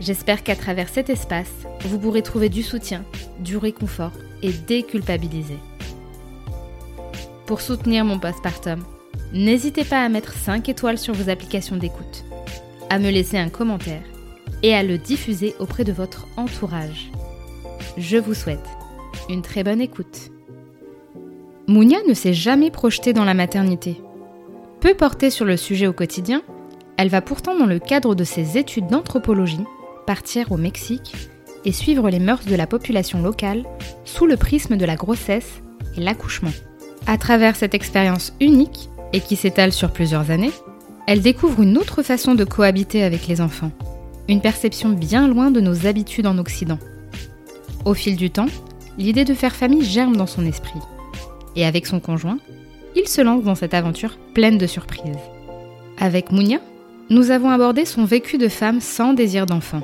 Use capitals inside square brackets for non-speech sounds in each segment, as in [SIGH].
J'espère qu'à travers cet espace, vous pourrez trouver du soutien, du réconfort et déculpabiliser. Pour soutenir mon postpartum, n'hésitez pas à mettre 5 étoiles sur vos applications d'écoute, à me laisser un commentaire et à le diffuser auprès de votre entourage. Je vous souhaite une très bonne écoute. Mounia ne s'est jamais projetée dans la maternité. Peu portée sur le sujet au quotidien, elle va pourtant dans le cadre de ses études d'anthropologie partir au Mexique et suivre les mœurs de la population locale sous le prisme de la grossesse et l'accouchement. À travers cette expérience unique et qui s'étale sur plusieurs années, elle découvre une autre façon de cohabiter avec les enfants, une perception bien loin de nos habitudes en Occident. Au fil du temps, l'idée de faire famille germe dans son esprit. Et avec son conjoint, il se lance dans cette aventure pleine de surprises. Avec Mounia, nous avons abordé son vécu de femme sans désir d'enfant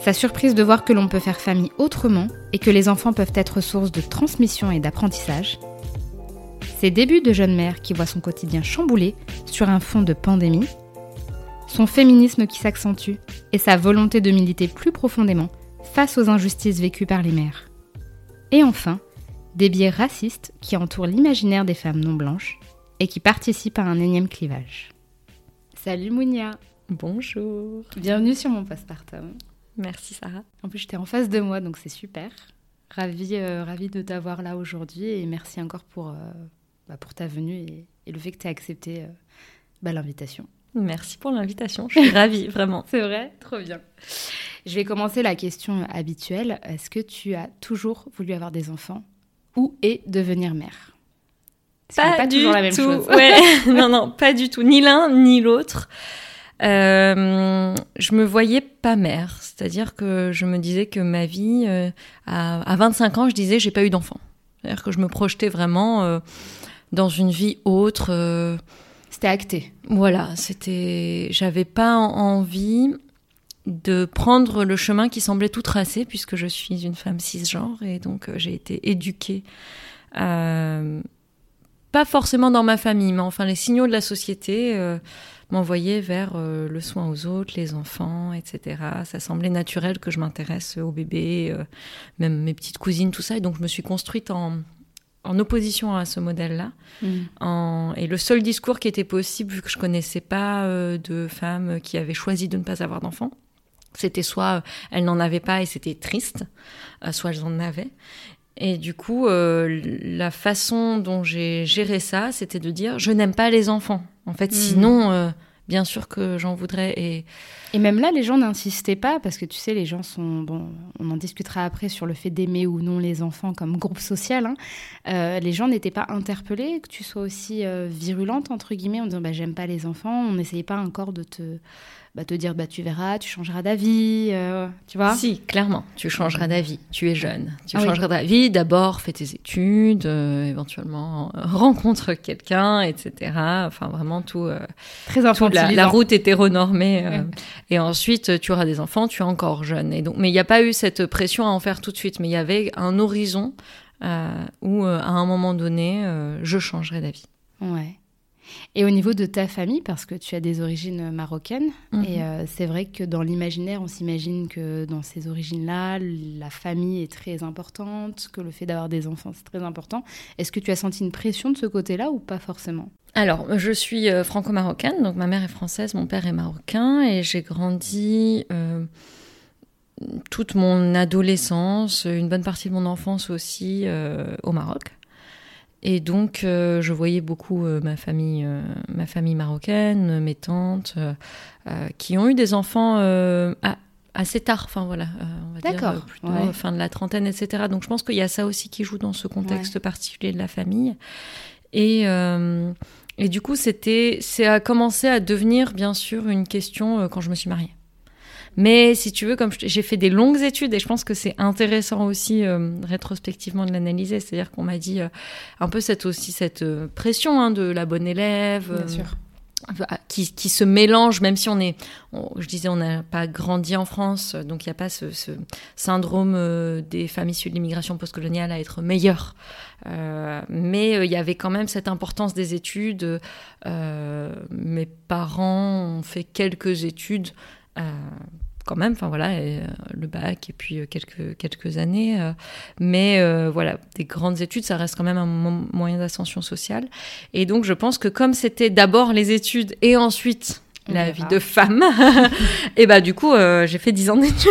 sa surprise de voir que l'on peut faire famille autrement et que les enfants peuvent être source de transmission et d'apprentissage. Ses débuts de jeune mère qui voit son quotidien chamboulé sur un fond de pandémie. Son féminisme qui s'accentue et sa volonté de militer plus profondément face aux injustices vécues par les mères. Et enfin, des biais racistes qui entourent l'imaginaire des femmes non blanches et qui participent à un énième clivage. Salut Mounia Bonjour Bienvenue sur mon postpartum. Merci Sarah. En plus, j'étais en face de moi, donc c'est super. Ravie, euh, de t'avoir là aujourd'hui et merci encore pour, euh, bah, pour ta venue et, le fait que tu aies accepté euh, bah, l'invitation. Merci pour l'invitation, je suis ravie, [LAUGHS] vraiment. C'est vrai, trop bien. Je vais commencer la question habituelle. Est-ce que tu as toujours voulu avoir des enfants ou et devenir mère? Pas, pas, du toujours la même tout. chose? Ouais. [LAUGHS] non, non, pas du tout. Ni l'un ni l'autre. Euh, je me voyais pas mère, c'est-à-dire que je me disais que ma vie, euh, à, 25 ans, je disais j'ai pas eu d'enfant. C'est-à-dire que je me projetais vraiment euh, dans une vie autre. C'était acté. Voilà, c'était. J'avais pas envie de prendre le chemin qui semblait tout tracé, puisque je suis une femme cisgenre et donc j'ai été éduquée. pas forcément dans ma famille, mais enfin les signaux de la société m'envoyer vers euh, le soin aux autres, les enfants, etc. Ça semblait naturel que je m'intéresse aux bébés, euh, même mes petites cousines, tout ça. Et donc je me suis construite en, en opposition à ce modèle-là. Mm. Et le seul discours qui était possible, vu que je connaissais pas euh, de femmes qui avaient choisi de ne pas avoir d'enfants, c'était soit elles n'en avaient pas et c'était triste, soit elles en avaient. Et du coup, la façon dont j'ai géré ça, c'était de dire je n'aime pas les enfants. En fait, hmm. sinon, euh, bien sûr que j'en voudrais. Et... et même là, les gens n'insistaient pas parce que tu sais, les gens sont. Bon, on en discutera après sur le fait d'aimer ou non les enfants comme [LAUGHS] groupe social. Hein. Euh, les gens n'étaient pas interpellés, que tu sois aussi euh, virulente, entre guillemets, en disant bah, j'aime pas les enfants. On n'essayait pas encore de te bah, te dire bah tu verras, tu changeras d'avis, euh, tu vois Si, clairement, tu changeras d'avis. Tu es jeune, tu ah changeras d'avis. D'abord, fais tes études, euh, éventuellement euh, [LAUGHS] rencontre quelqu'un, etc. Enfin, vraiment tout. Très la, la, route hétéronormée. Et ensuite, tu auras des enfants. Tu es encore jeune. Et donc, mais il n'y a pas eu cette pression à en faire tout de suite. Mais il y avait un horizon où, à un moment donné, je changerai d'avis. Ouais. Et au niveau de ta famille, parce que tu as des origines marocaines, mhm. et euh, c'est vrai que dans l'imaginaire, on s'imagine que dans ces origines-là, la famille est très importante, que le fait d'avoir des enfants, c'est très important. Est-ce que tu as senti une pression de ce côté-là ou pas forcément? Alors, je suis euh, franco-marocaine, donc ma mère est française, mon père est marocain, et j'ai grandi euh, toute mon adolescence, une bonne partie de mon enfance aussi au Maroc. Et donc, je voyais beaucoup ma famille, ma famille marocaine, mes tantes, qui ont eu des enfants assez tard, enfin voilà, euh, on va dire plutôt fin de la trentaine, etc. Donc je pense qu'il y a ça aussi qui joue dans ce contexte particulier de la famille. Et, euh, et du coup, c'était, c'est a commencé à devenir bien sûr une question euh, quand je me suis mariée. Mais si tu veux, comme j'ai fait des longues études et je pense que c'est intéressant aussi rétrospectivement de l'analyser, c'est-à-dire qu'on m'a dit un peu cette aussi cette pression hein, de la bonne élève. Bien sûr qui, qui, se mélange, même si on est, je disais, on n'a pas grandi en France, donc il n'y a pas ce, ce syndrome euh, des familles issues de l'immigration postcoloniale à être meilleures. Euh, mais euh, il y avait quand même cette importance des études. Euh, mes parents ont fait quelques études quand même, enfin voilà, euh, le bac et puis euh, quelques, quelques années. Euh, mais voilà, des grandes études, ça reste quand même un moyen d'ascension sociale. Et donc je pense que comme c'était d'abord les études et ensuite la vie de femme, [LAUGHS] et bah du coup j'ai fait 10 ans d'études. [LAUGHS]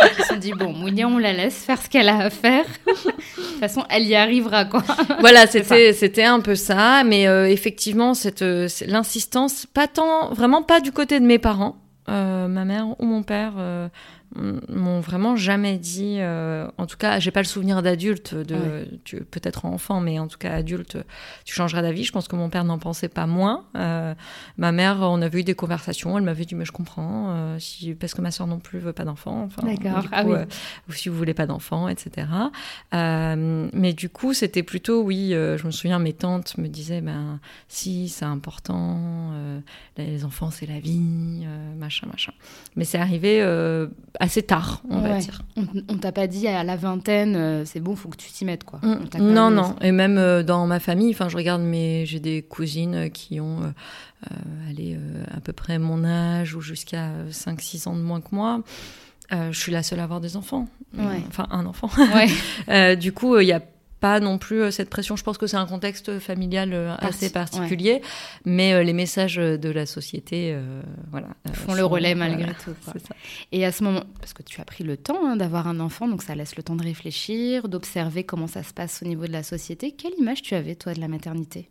Ils se sont dit, bon, Mounia, on la laisse faire ce qu'elle a à faire. de toute façon, elle y arrivera, quoi. Voilà, c'était, c'était un peu ça. Mais effectivement, cette, l'insistance, pas tant, vraiment pas du côté de mes parents. Euh, ma mère ou mon père euh, m'ont vraiment jamais dit, euh, en tout cas, j'ai pas le souvenir d'adulte, de, peut-être enfant, mais en tout cas adulte, tu changeras d'avis. Je pense que mon père n'en pensait pas moins. Euh, ma mère, on avait eu des conversations, elle m'avait dit, mais je comprends, euh, si, parce que ma soeur non plus veut pas d'enfant. Enfin, D'accord. Ah oui. ou si vous voulez pas d'enfant, etc. mais du coup, c'était plutôt, oui, je me souviens, mes tantes me disaient, ben, si, c'est important, les enfants, c'est la vie, machin, machin. Mais c'est arrivé assez tard, on va dire. On, t'a pas dit à la vingtaine, euh, c'est bon, faut que tu t'y mettes, quoi. Mm. Non, non. Et même euh, dans ma famille, enfin, je regarde mes, j'ai des cousines qui ont, euh, allé à peu près mon âge ou jusqu'à 5-6 ans de moins que moi. je suis la seule à avoir des enfants. Enfin, un enfant. [LAUGHS] du coup, il y a pas non plus euh, cette pression. Je pense que c'est un contexte familial euh, assez particulier, mais euh, les messages de la société, voilà, font le relais malgré tout. Et à ce moment, parce que tu as pris le temps hein, d'avoir un enfant, donc ça laisse le temps de réfléchir, d'observer comment ça se passe au niveau de la société. Quelle image tu avais toi de la maternité?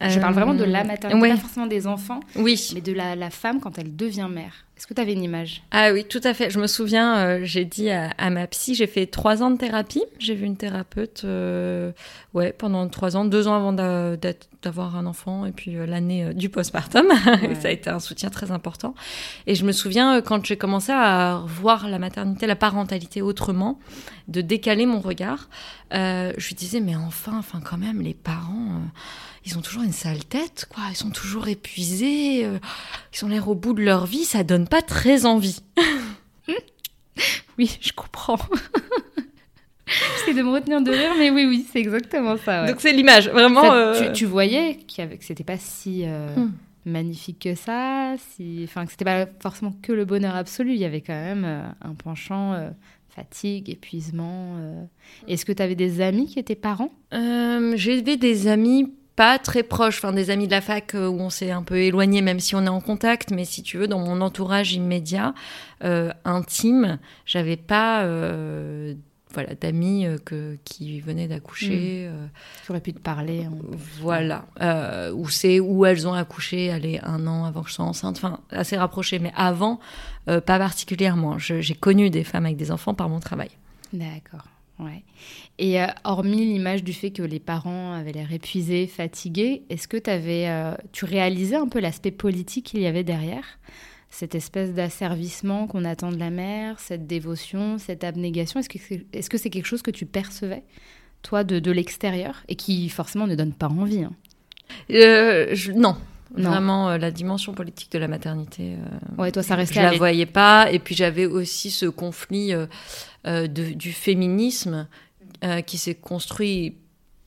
Je parle vraiment de la maternité, pas forcément des enfants, oui. mais de la, la femme quand elle devient mère. Est-ce que tu avais une image? Ah oui, tout à fait. Je me souviens, euh, j'ai dit à, ma psy, j'ai fait trois ans de thérapie. J'ai vu une thérapeute euh, ouais, pendant trois ans, deux ans avant d'avoir un enfant, et puis euh, l'année du postpartum. [LAUGHS] ça a été un soutien très important. Et je me souviens, quand j'ai commencé à voir la maternité, la parentalité autrement, de décaler mon regard, je lui disais, mais enfin, enfin quand même, les parents ils ont toujours une sale tête, quoi. Ils sont toujours épuisés, euh, ils ont l'air au bout de leur vie, ça donne pas très envie. [LAUGHS] oui, je comprends. [LAUGHS] J'essaie de me retenir de rire, mais oui, oui, c'est exactement ça. Donc c'est l'image, vraiment. Euh, tu, voyais que c'était pas si euh, hmm. magnifique que ça, si, enfin que c'était pas forcément que le bonheur absolu. Il y avait quand même un penchant fatigue, épuisement. Est-ce que tu avais des amis qui étaient parents? J'avais des amis pas très proche, enfin des amis de la fac euh, où on s'est un peu éloigné, même si on est en contact. Mais si tu veux, dans mon entourage immédiat, euh, intime, j'avais pas euh, voilà d'amis que qui venaient d'accoucher. Mmh. qui auraient pu te parler. Voilà, où c'est où elles ont accouché, allez un an avant que je sois enceinte, enfin assez rapproché, mais avant, pas particulièrement. J'ai connu des femmes avec des enfants par mon travail. D'accord. Et euh, hormis l'image du fait que les parents avaient l'air épuisés, fatigués, est-ce que avais, euh, tu réalisais un peu l'aspect politique qu'il y avait derrière? Cette espèce d'asservissement qu'on attend de la mère, cette dévotion, cette abnégation, est-ce que c'est est -ce c'est quelque chose que tu percevais, toi, de, de l'extérieur, et qui forcément ne donne pas envie hein? Euh, Non, Vraiment, la dimension politique de la maternité. ouais, toi, ça restait. Je la voyais pas. Et puis j'avais aussi ce conflit euh, du féminisme euh, qui s'est construit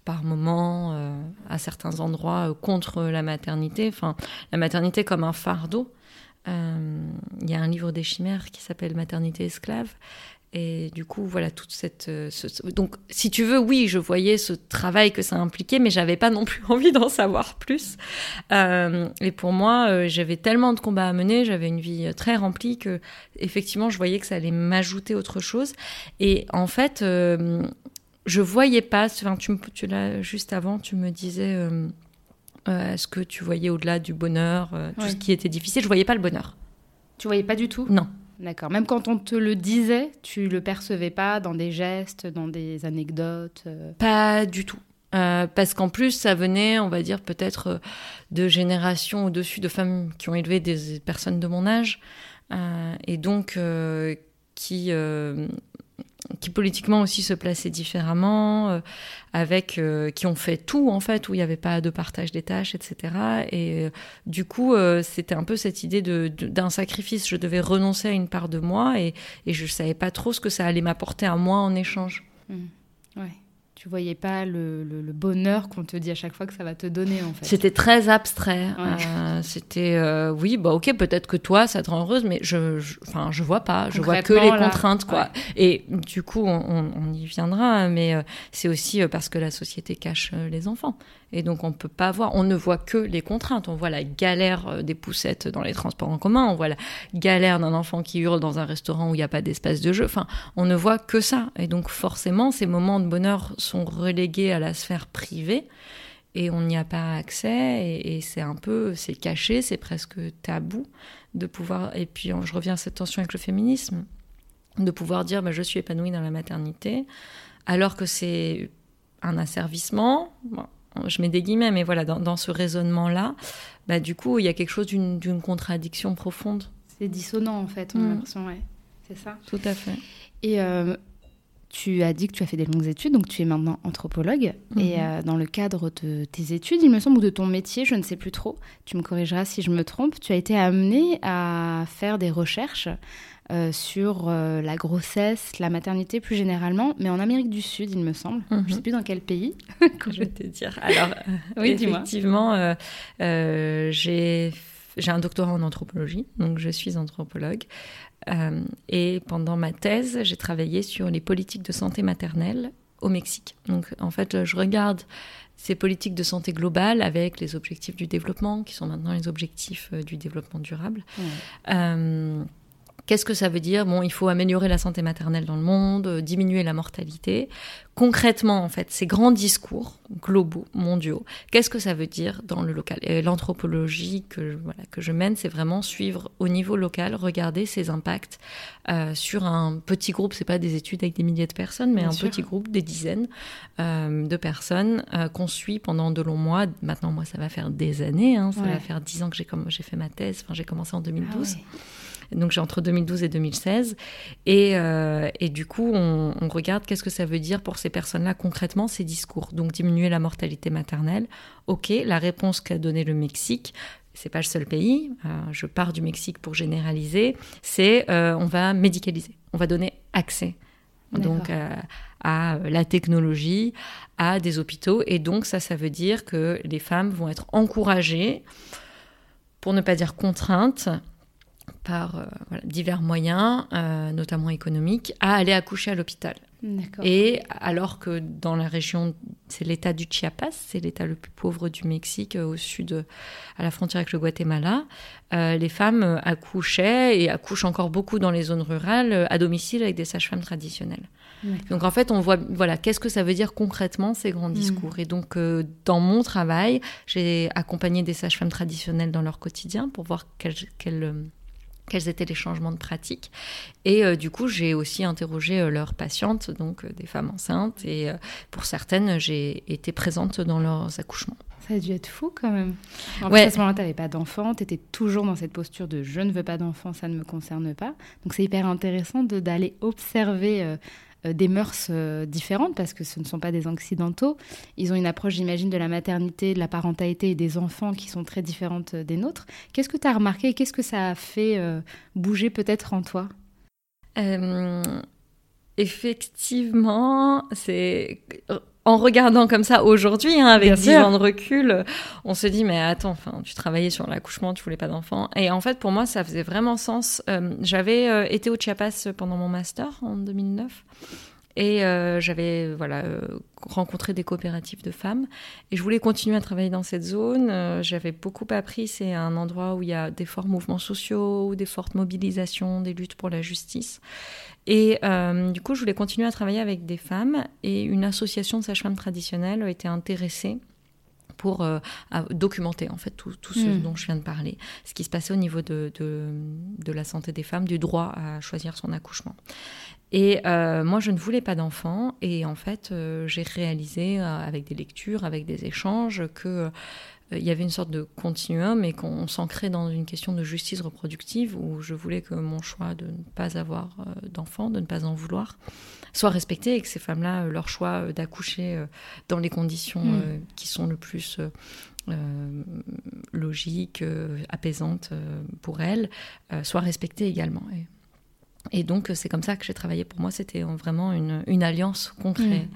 par moments, euh, à certains endroits, contre la maternité. Enfin, la maternité comme un fardeau. Il y a un livre des chimères qui s'appelle Maternité esclave. Et du coup, voilà, toute cette. euh, ce- donc, si tu veux, oui, je voyais ce travail que ça impliquait, mais j'avais pas non plus [LAUGHS] envie d'en savoir plus. Euh, et pour moi, euh, j'avais tellement de combats à mener, j'avais une vie très remplie que, effectivement, je voyais que ça allait m'ajouter autre chose. Et en fait, euh, je voyais pas. Enfin, tu, tu l'as juste avant, tu me disais. Est-ce que tu voyais au-delà du bonheur, tout Ouais. ce qui était difficile Je voyais pas le bonheur. Tu voyais pas du tout? Non. D'accord. Même quand on te le disait, tu le percevais pas dans des gestes, dans des anecdotes euh, Pas du tout. Euh, parce qu'en plus, ça venait, on va dire, peut-être euh, de générations au-dessus de femmes qui ont élevé des personnes de mon âge, et donc qui, qui politiquement aussi se plaçaient différemment, euh, avec euh, qui ont fait tout en fait, où il n'y avait pas de partage des tâches, etc. Et euh, du coup, euh, c'était un peu cette idée de- de- d'un sacrifice. Je devais renoncer à une part de moi, et, et je savais pas trop ce que ça allait m'apporter à moi en échange. Ouais. Tu voyais pas le, le- le bonheur qu'on te dit à chaque fois que ça va te donner, en fait. C'était très abstrait. Ouais. Euh, c'était euh, oui, bah ok, peut-être que toi, ça te rend heureuse, mais je, enfin, je vois pas. Je vois que les là, contraintes, quoi. Et du coup, on, on- on y viendra, mais euh, c'est aussi parce que la société cache les enfants, et donc on peut pas voir. On ne voit que les contraintes. On voit la galère des poussettes dans les transports en commun. On voit la galère d'un enfant qui hurle dans un restaurant où il n'y a pas d'espace de jeu. Enfin, on ne voit que ça, et donc forcément, ces moments de bonheur sont relégués à la sphère privée et on n'y a pas accès et, et c'est un peu c'est caché c'est presque tabou de pouvoir et puis je reviens à cette tension avec le féminisme de pouvoir dire bah, je suis épanouie dans la maternité alors que c'est un asservissement Bon, je mets des guillemets mais voilà dans, dans ce raisonnement là bah, du coup il y a quelque chose d'une contradiction profonde C'est dissonant, en fait, on a Mm. l'impression, ouais. C'est ça. tout à fait Et euh, tu as dit que tu as fait des longues études, donc tu es maintenant anthropologue. Mhm. Et euh, dans le cadre de tes études, il me semble, ou de ton métier, je ne sais plus trop, tu me corrigeras si je me trompe, tu as été amené à faire des recherches euh, sur euh, la grossesse, la maternité plus généralement, mais en Amérique du Sud, il me semble. Mhm. Je ne sais plus dans quel pays. [LAUGHS] je vais te dire alors [LAUGHS] Oui, dis-moi. Effectivement, j'ai j'ai un doctorat en anthropologie, donc je suis anthropologue. Euh, et pendant ma thèse, j'ai travaillé sur les politiques de santé maternelle au Mexique. Donc en fait, je regarde ces politiques de santé globale avec les objectifs du développement, qui sont maintenant les objectifs euh, du développement durable. Ouais. Qu'est-ce que ça veut dire? Bon, il faut améliorer la santé maternelle dans le monde, euh, diminuer la mortalité. Concrètement, en fait, ces grands discours globaux, mondiaux, qu'est-ce que ça veut dire dans le local? Et l'anthropologie que, voilà, que je mène, c'est vraiment suivre au niveau local, regarder ces impacts euh, sur un petit groupe. C'est pas des études avec des milliers de personnes, mais Bien un sûr. petit groupe, des dizaines euh, de personnes euh, qu'on suit pendant de longs mois. Maintenant, moi, ça va faire des années. hein, ça Ouais. va faire dix ans que j'ai fait ma thèse. Enfin, j'ai commencé en Ah 2012. ouais. Donc j'ai entre 2012 et 2016. Et, euh, et du coup, on, on regarde qu'est-ce que ça veut dire pour ces personnes-là concrètement, ces discours. Donc diminuer la mortalité maternelle. Ok, la réponse qu'a donnée le Mexique, c'est pas le seul pays. euh, je pars du Mexique pour généraliser. C'est euh, on va médicaliser, on va donner accès. Donc euh, à la technologie, à des hôpitaux. Et donc ça, ça veut dire que les femmes vont être encouragées, pour ne pas dire contraintes, par euh, voilà, divers moyens, euh, notamment économiques, à aller accoucher à l'hôpital. Et alors que dans la région, c'est l'état du Chiapas, c'est l'état le plus pauvre du Mexique, euh, au sud, à la frontière avec le Guatemala, euh, les femmes accouchaient et accouchent encore beaucoup dans les zones rurales, à domicile avec des sages-femmes traditionnelles. Donc en fait, on voit, voilà, qu'est-ce que ça veut dire concrètement ces grands discours? Et donc euh, dans mon travail, j'ai accompagné des sages-femmes traditionnelles dans leur quotidien pour voir quels, euh, quels étaient les changements de pratique. Et euh, du coup, j'ai aussi interrogé euh, leurs patientes, donc euh, des femmes enceintes. Et pour certaines, j'ai été présente dans leurs accouchements. Ça a dû être fou quand même. En Ouais. plus, à ce moment-là, tu n'avais pas d'enfant, tu étais toujours dans cette posture de je ne veux pas d'enfant, ça ne me concerne pas. Donc c'est hyper intéressant d'aller observer des mœurs euh, différentes parce que ce ne sont pas des occidentaux. Ils ont une approche, j'imagine, de la maternité, de la parentalité et des enfants qui sont très différentes euh, des nôtres. Qu'est-ce que tu as remarqué Qu'est-ce que ça a fait euh, bouger peut-être en toi? Euh, effectivement, c'est en regardant comme ça aujourd'hui, hein, avec 10 ans de recul, on se dit mais attends, enfin, tu travaillais sur l'accouchement, tu voulais pas d'enfant. Et en fait, pour moi, ça faisait vraiment sens. Euh, j'avais euh, été au Chiapas pendant mon master en 2009. Et euh, j'avais voilà rencontré des coopératives de femmes et je voulais continuer à travailler dans cette zone. j'avais beaucoup appris. C'est un endroit où il y a des forts mouvements sociaux, des fortes mobilisations, des luttes pour la justice. Et euh, du coup, je voulais continuer à travailler avec des femmes et une association de sages-femmes traditionnelles a été intéressée pour euh, documenter en fait tout, ce hmm. dont je viens de parler, ce qui se passait au niveau de, de, la santé des femmes, du droit à choisir son accouchement. Et euh, moi, je ne voulais pas d'enfants. Et en fait, j'ai réalisé avec des lectures, avec des échanges, que il y avait une sorte de continuum et qu'on s'ancrait dans une question de justice reproductive où je voulais que mon choix de ne pas avoir euh, d'enfants, de ne pas en vouloir, soit respecté et que ces femmes-là, euh, leur choix d'accoucher dans les conditions hmm. qui sont le plus logiques, apaisantes pour elles, soit respecté également. Et, donc c'est comme ça que j'ai travaillé. Pour moi, c'était vraiment une, alliance concrète.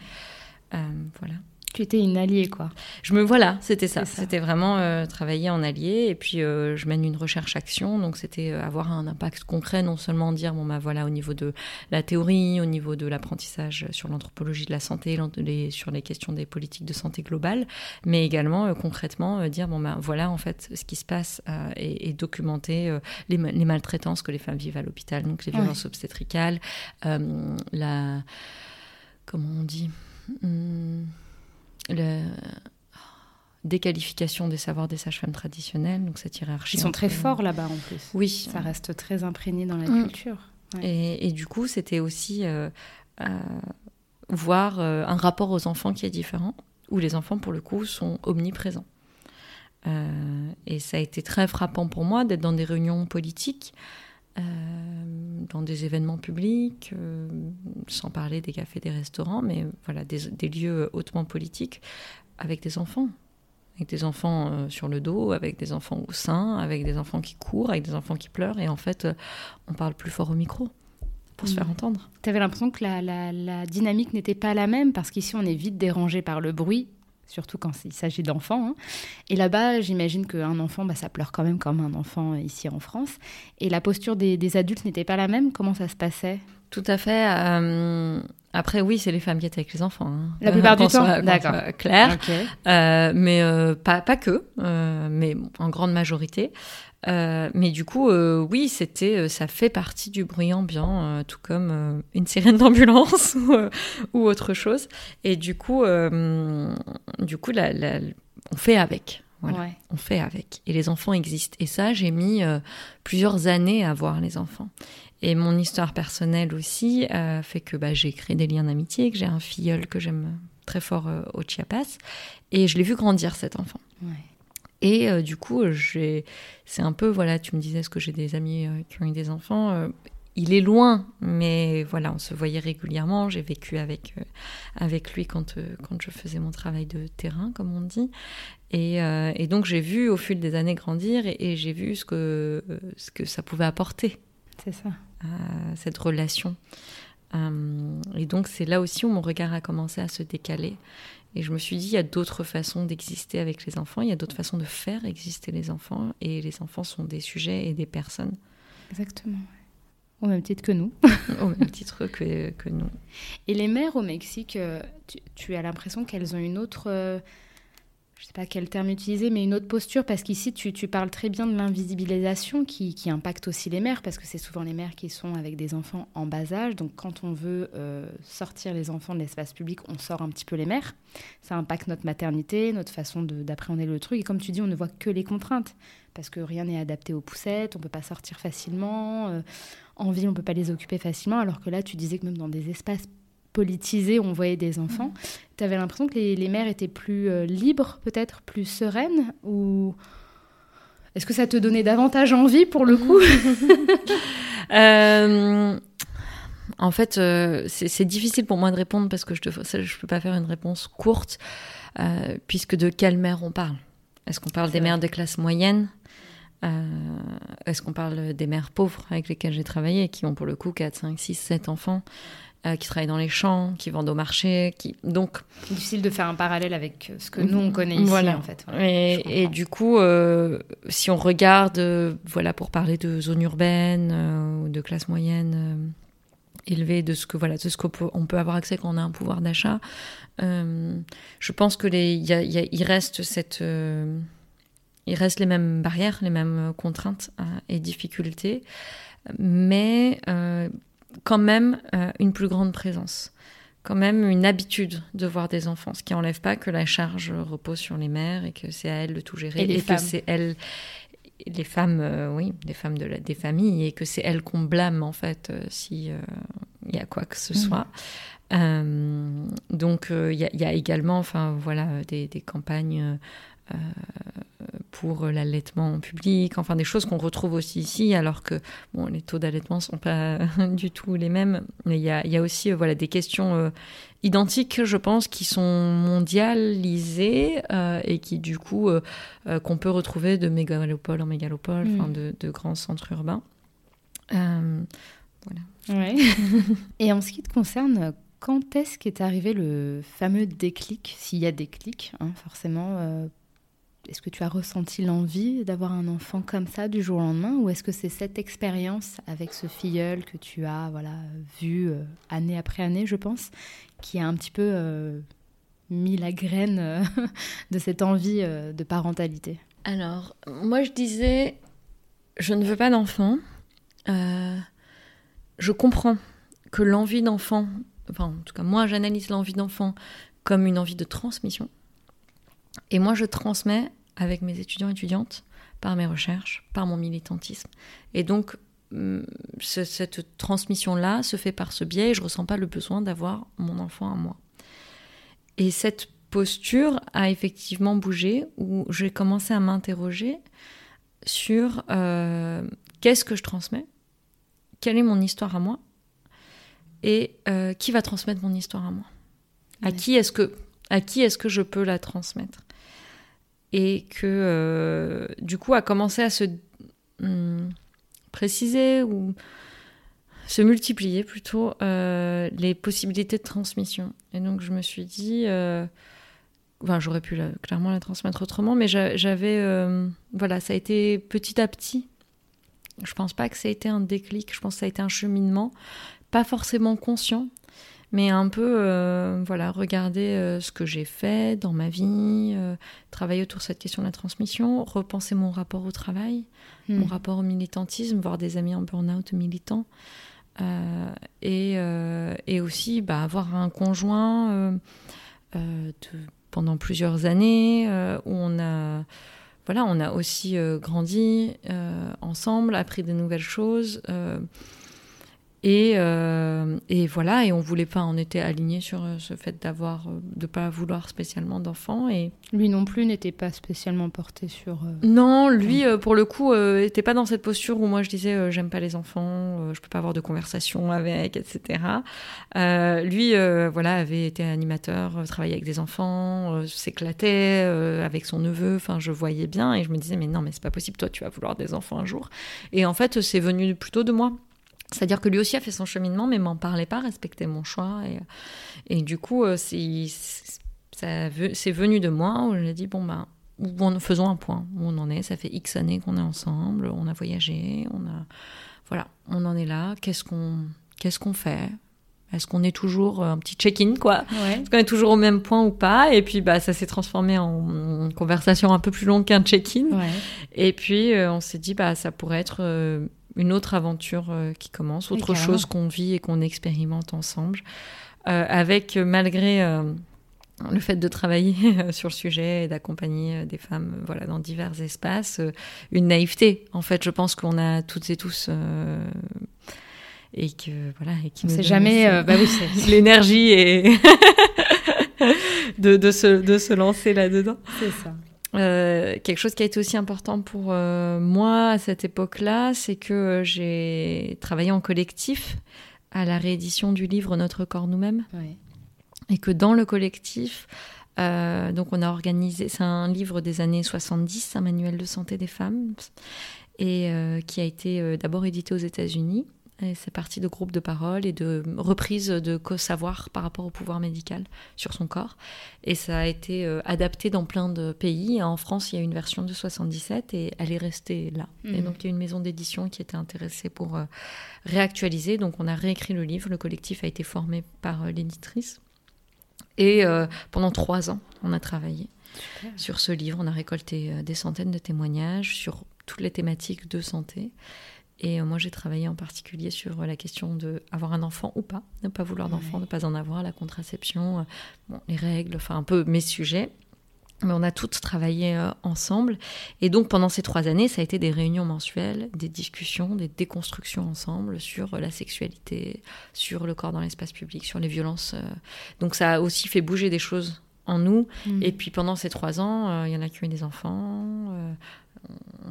Hmm. voilà. Tu étais une alliée, quoi. Je me voilà, c'était ça. C'était vraiment euh, travailler en allié. Et puis, euh, je mène une recherche-action. Donc, c'était euh, avoir un impact concret, non seulement dire, bon, bah voilà, au niveau de la théorie, au niveau de l'apprentissage sur l'anthropologie de la santé, sur les questions des politiques de santé globale, mais également concrètement dire, bon, bah voilà, en fait, ce qui se passe et, documenter les, maltraitances que les femmes vivent à l'hôpital, donc les violences obstétricales, la. Comment on dit hmm, la déqualification des savoirs des sages-femmes traditionnelles, donc cette hiérarchie. Ils sont très forts là-bas en plus. Oui. Ça reste très imprégné dans la mm. culture. Et, du coup, c'était aussi euh, euh, voir euh, un rapport aux enfants qui est différent, où les enfants, pour le coup, sont omniprésents. et ça a été très frappant pour moi d'être dans des réunions politiques euh, dans des événements publics, euh, sans parler des cafés, des restaurants, mais voilà, des, lieux hautement politiques avec des enfants. Avec des enfants euh, sur le dos, avec des enfants au sein, avec des enfants qui courent, avec des enfants qui pleurent. Et en fait, on parle plus fort au micro pour se faire mmh. entendre. Tu avais l'impression que la, la dynamique n'était pas la même parce qu'ici on est vite dérangé par le bruit surtout quand il s'agit d'enfants. Hein. Et là-bas, j'imagine qu'un enfant, bah, ça pleure quand même comme un enfant ici en France. Et la posture des, adultes n'était pas la même? Comment ça se passait? Tout à fait. Euh, après, oui, c'est les femmes qui étaient avec les enfants. Hein. La plupart [LAUGHS] du temps, d'accord. Clair. Euh, mais euh, pas, pas que, mais en grande majorité. Euh, mais du coup, euh, oui, c'était, euh, ça fait partie du bruit ambiant, tout comme une sirène d'ambulance [LAUGHS] ou, autre chose. Et du coup, du coup, on fait avec. On fait avec. Et les enfants existent. Et ça, j'ai mis plusieurs années à voir les enfants. Et mon histoire personnelle aussi fait que bah, j'ai créé des liens d'amitié, que j'ai un filleul que j'aime très fort au Chiapas. Et je l'ai vu grandir, cet enfant. Ouais. Et euh, du coup, c'est un peu, voilà, tu me disais, est-ce que j'ai des amis euh, qui ont eu des enfants euh, Il est loin, mais voilà, on se voyait régulièrement. J'ai vécu avec, avec lui quand, quand je faisais mon travail de terrain, comme on dit. Et, et donc, j'ai vu au fil des années grandir et, j'ai vu ce que, ce que ça pouvait apporter. C'est ça. cette relation. et donc, c'est là aussi où mon regard a commencé à se décaler. Et je me suis dit, il y a d'autres façons d'exister avec les enfants, il y a d'autres façons de faire exister les enfants, et les enfants sont des sujets et des personnes. Exactement. Au même titre que nous. [LAUGHS] au même titre que, que, nous. Et les mères au Mexique, euh, tu, as l'impression qu'elles ont une autre euh, je ne sais pas quel terme utiliser, mais une autre posture, parce qu'ici, tu, tu, parles très bien de l'invisibilisation qui, qui, impacte aussi les mères, parce que c'est souvent les mères qui sont avec des enfants en bas âge. Donc, quand on veut euh, sortir les enfants de l'espace public, on sort un petit peu les mères. Ça impacte notre maternité, notre façon d'appréhender le truc. Et comme tu dis, on ne voit que les contraintes, parce que rien n'est adapté aux poussettes, on ne peut pas sortir facilement. Euh, en ville, on ne peut pas les occuper facilement, alors que là, tu disais que même dans des espaces politisé, on voyait des enfants. Tu avais l'impression que les, mères étaient plus euh, libres, peut-être plus sereines ou est-ce que ça te donnait davantage envie pour le coup [LAUGHS] euh, En fait, euh, c'est difficile pour moi de répondre parce que je ne peux pas faire une réponse courte, puisque de quelle mère on parle? Est-ce qu'on parle des mères de classe moyenne? Est-ce qu'on parle des mères pauvres avec lesquelles j'ai travaillé, qui ont pour le coup 4, 5, 6, 7 enfants? Qui travaillent dans les champs, qui vendent au marché. Qui... Donc, difficile de faire un parallèle avec ce que nous on connaît ici voilà. en fait. et, et, du coup, si on regarde, voilà, pour parler de zone urbaine ou de classe moyenne élevé de ce que voilà de ce qu'on peut, on peut avoir accès quand on a un pouvoir d'achat. Euh, je pense que les il reste cette euh, il reste les mêmes barrières, les mêmes contraintes euh, et difficultés, mais quand même une plus grande présence, quand même une habitude de voir des enfants, ce qui enlève pas que la charge repose sur les mères et que c'est à elles de tout gérer et, et que c'est elles les femmes, euh, oui, des femmes de la, des familles, et que c'est elles qu'on blâme en fait euh, si euh, il y a quoi que ce mm. soit. donc il y, y, a également, enfin voilà, des, des campagnes pour l'allaitement public, enfin des choses qu'on retrouve aussi ici, alors que bon, les taux d'allaitement sont pas [LAUGHS] du tout les mêmes. Mais il y a, y a, aussi voilà des questions identiques, je pense, qui sont mondialisées euh, et qui, du coup, euh, euh, qu'on peut retrouver de mégalopole en mégalopole, mm. de, de, grands centres urbains. voilà. Ouais. [LAUGHS] et en ce qui te concerne, quand est-ce qu'est arrivé le fameux déclic, s'il y a déclic, hein, forcément est-ce que tu as ressenti l'envie d'avoir un enfant comme ça du jour au lendemain ou est-ce que c'est cette expérience avec ce filleul que tu as voilà vu année après année, je pense, qui a un petit peu euh, mis la graine euh, [LAUGHS] de cette envie euh, de parentalité? Alors, moi je disais, je ne veux pas d'enfant. je comprends que l'envie d'enfant, enfin en tout cas moi j'analyse l'envie d'enfant comme une envie de transmission. Et moi je transmets avec mes étudiants et étudiantes par mes recherches, par mon militantisme. Et donc Hum, cette transmission-là se fait par ce biais et je ressens pas le besoin d'avoir mon enfant à moi. Et cette posture a effectivement bougé où j'ai commencé à m'interroger sur euh, qu'est-ce que je transmets, quelle est mon histoire à moi? Et euh, qui va transmettre mon histoire à moi? À qui est-ce que à qui est-ce que je peux la transmettre? Et que euh, du coup a commencé à se hum, préciser ou se multiplier plutôt euh, les possibilités de transmission. Et donc je me suis dit, euh, j'aurais pu clairement la transmettre autrement, mais j'avais, voilà, ça a été petit à petit. Je pense pas que ça a été un déclic, je pense que ça a été un cheminement, pas forcément conscient, mais un peu euh, voilà regarder euh, ce que j'ai fait dans ma vie, euh, travailler autour de cette question de la transmission, repenser mon rapport au travail, mon hmm. rapport au militantisme, voir des amis en burn-out militants, et, et, aussi bah, avoir un conjoint de, pendant plusieurs années où on a voilà on a aussi grandi ensemble, appris de nouvelles choses. Et, euh, et, voilà, et on voulait pas, on était alignés sur euh, ce fait d'avoir, euh, de pas vouloir spécialement d'enfants. Et lui non plus n'était pas spécialement porté sur. Non, lui pour le coup n'était pas dans cette posture où moi je disais j'aime pas les enfants, je peux pas avoir de conversation avec, etc. lui, voilà, avait été animateur, travaillait avec des enfants, s'éclatait avec son neveu. Enfin, je voyais bien et je me disais mais non mais c'est pas possible, toi tu vas vouloir des enfants un jour. Et en fait c'est venu plutôt de moi. C'est-à-dire que lui aussi a fait son cheminement, mais m'en parlait pas, respectait mon choix. Et, et du coup, euh, c'est venu de moi où j'ai dit bon, ben, bon, faisons un point où on en est. Ça fait X années qu'on est ensemble, on a voyagé, on a. Voilà, on en est là. Qu'est-ce qu'on qu'est-ce qu'on fait? Est-ce qu'on est toujours euh, un petit check-in, quoi? Est-ce qu'on est toujours au même point ou pas? Et puis, bah, ça s'est transformé en, conversation un peu plus longue qu'un check-in. Et puis, euh, on s'est dit, bah, ça pourrait être une autre aventure euh, qui commence, autre chose qu'on vit et qu'on expérimente ensemble, euh, avec euh, malgré le fait de travailler [LAUGHS] sur le sujet et d'accompagner des femmes voilà dans divers espaces, une naïveté. En fait, je pense qu'on a toutes et tous et que voilà et qui sait jamais bah oui, [LAUGHS] l'énergie et [LAUGHS] de, de, se, de se lancer là-dedans. C'est ça. Euh, quelque chose qui a été aussi important pour euh, moi à cette époque-là, c'est que j'ai travaillé en collectif à la réédition du livre Notre corps nous-mêmes. Et que dans le collectif, euh, donc on a organisé, c'est un livre des années 70, un manuel de santé des femmes, et qui a été d'abord édité aux États-Unis c'est parti de groupes de parole et de reprise de savoir par rapport au pouvoir médical sur son corps. Et ça a été euh, adapté dans plein de pays. En France, il y a une version de 77 et elle est restée là. Et mhm. donc, il y a une maison d'édition qui était intéressée pour euh, réactualiser. Donc, on a réécrit le livre. Le collectif a été formé par euh, l'éditrice. Et pendant trois ans, on a travaillé sur ce livre. On a récolté des centaines de témoignages sur toutes les thématiques de santé. Et euh, moi, j'ai travaillé en particulier sur la question de avoir un enfant ou pas, ne pas vouloir d'enfant, ne pas en avoir, la contraception, euh, les règles, enfin un peu mes sujets. Mais on a toutes travaillé euh, ensemble. Et donc, pendant ces trois années, ça a été des réunions mensuelles, des discussions, des déconstructions ensemble sur la sexualité, sur le corps dans l'espace public, sur les violences. Donc, ça a aussi fait bouger des choses en nous. Mm. Et puis, pendant ces trois ans, il y en a qui ont eu des enfants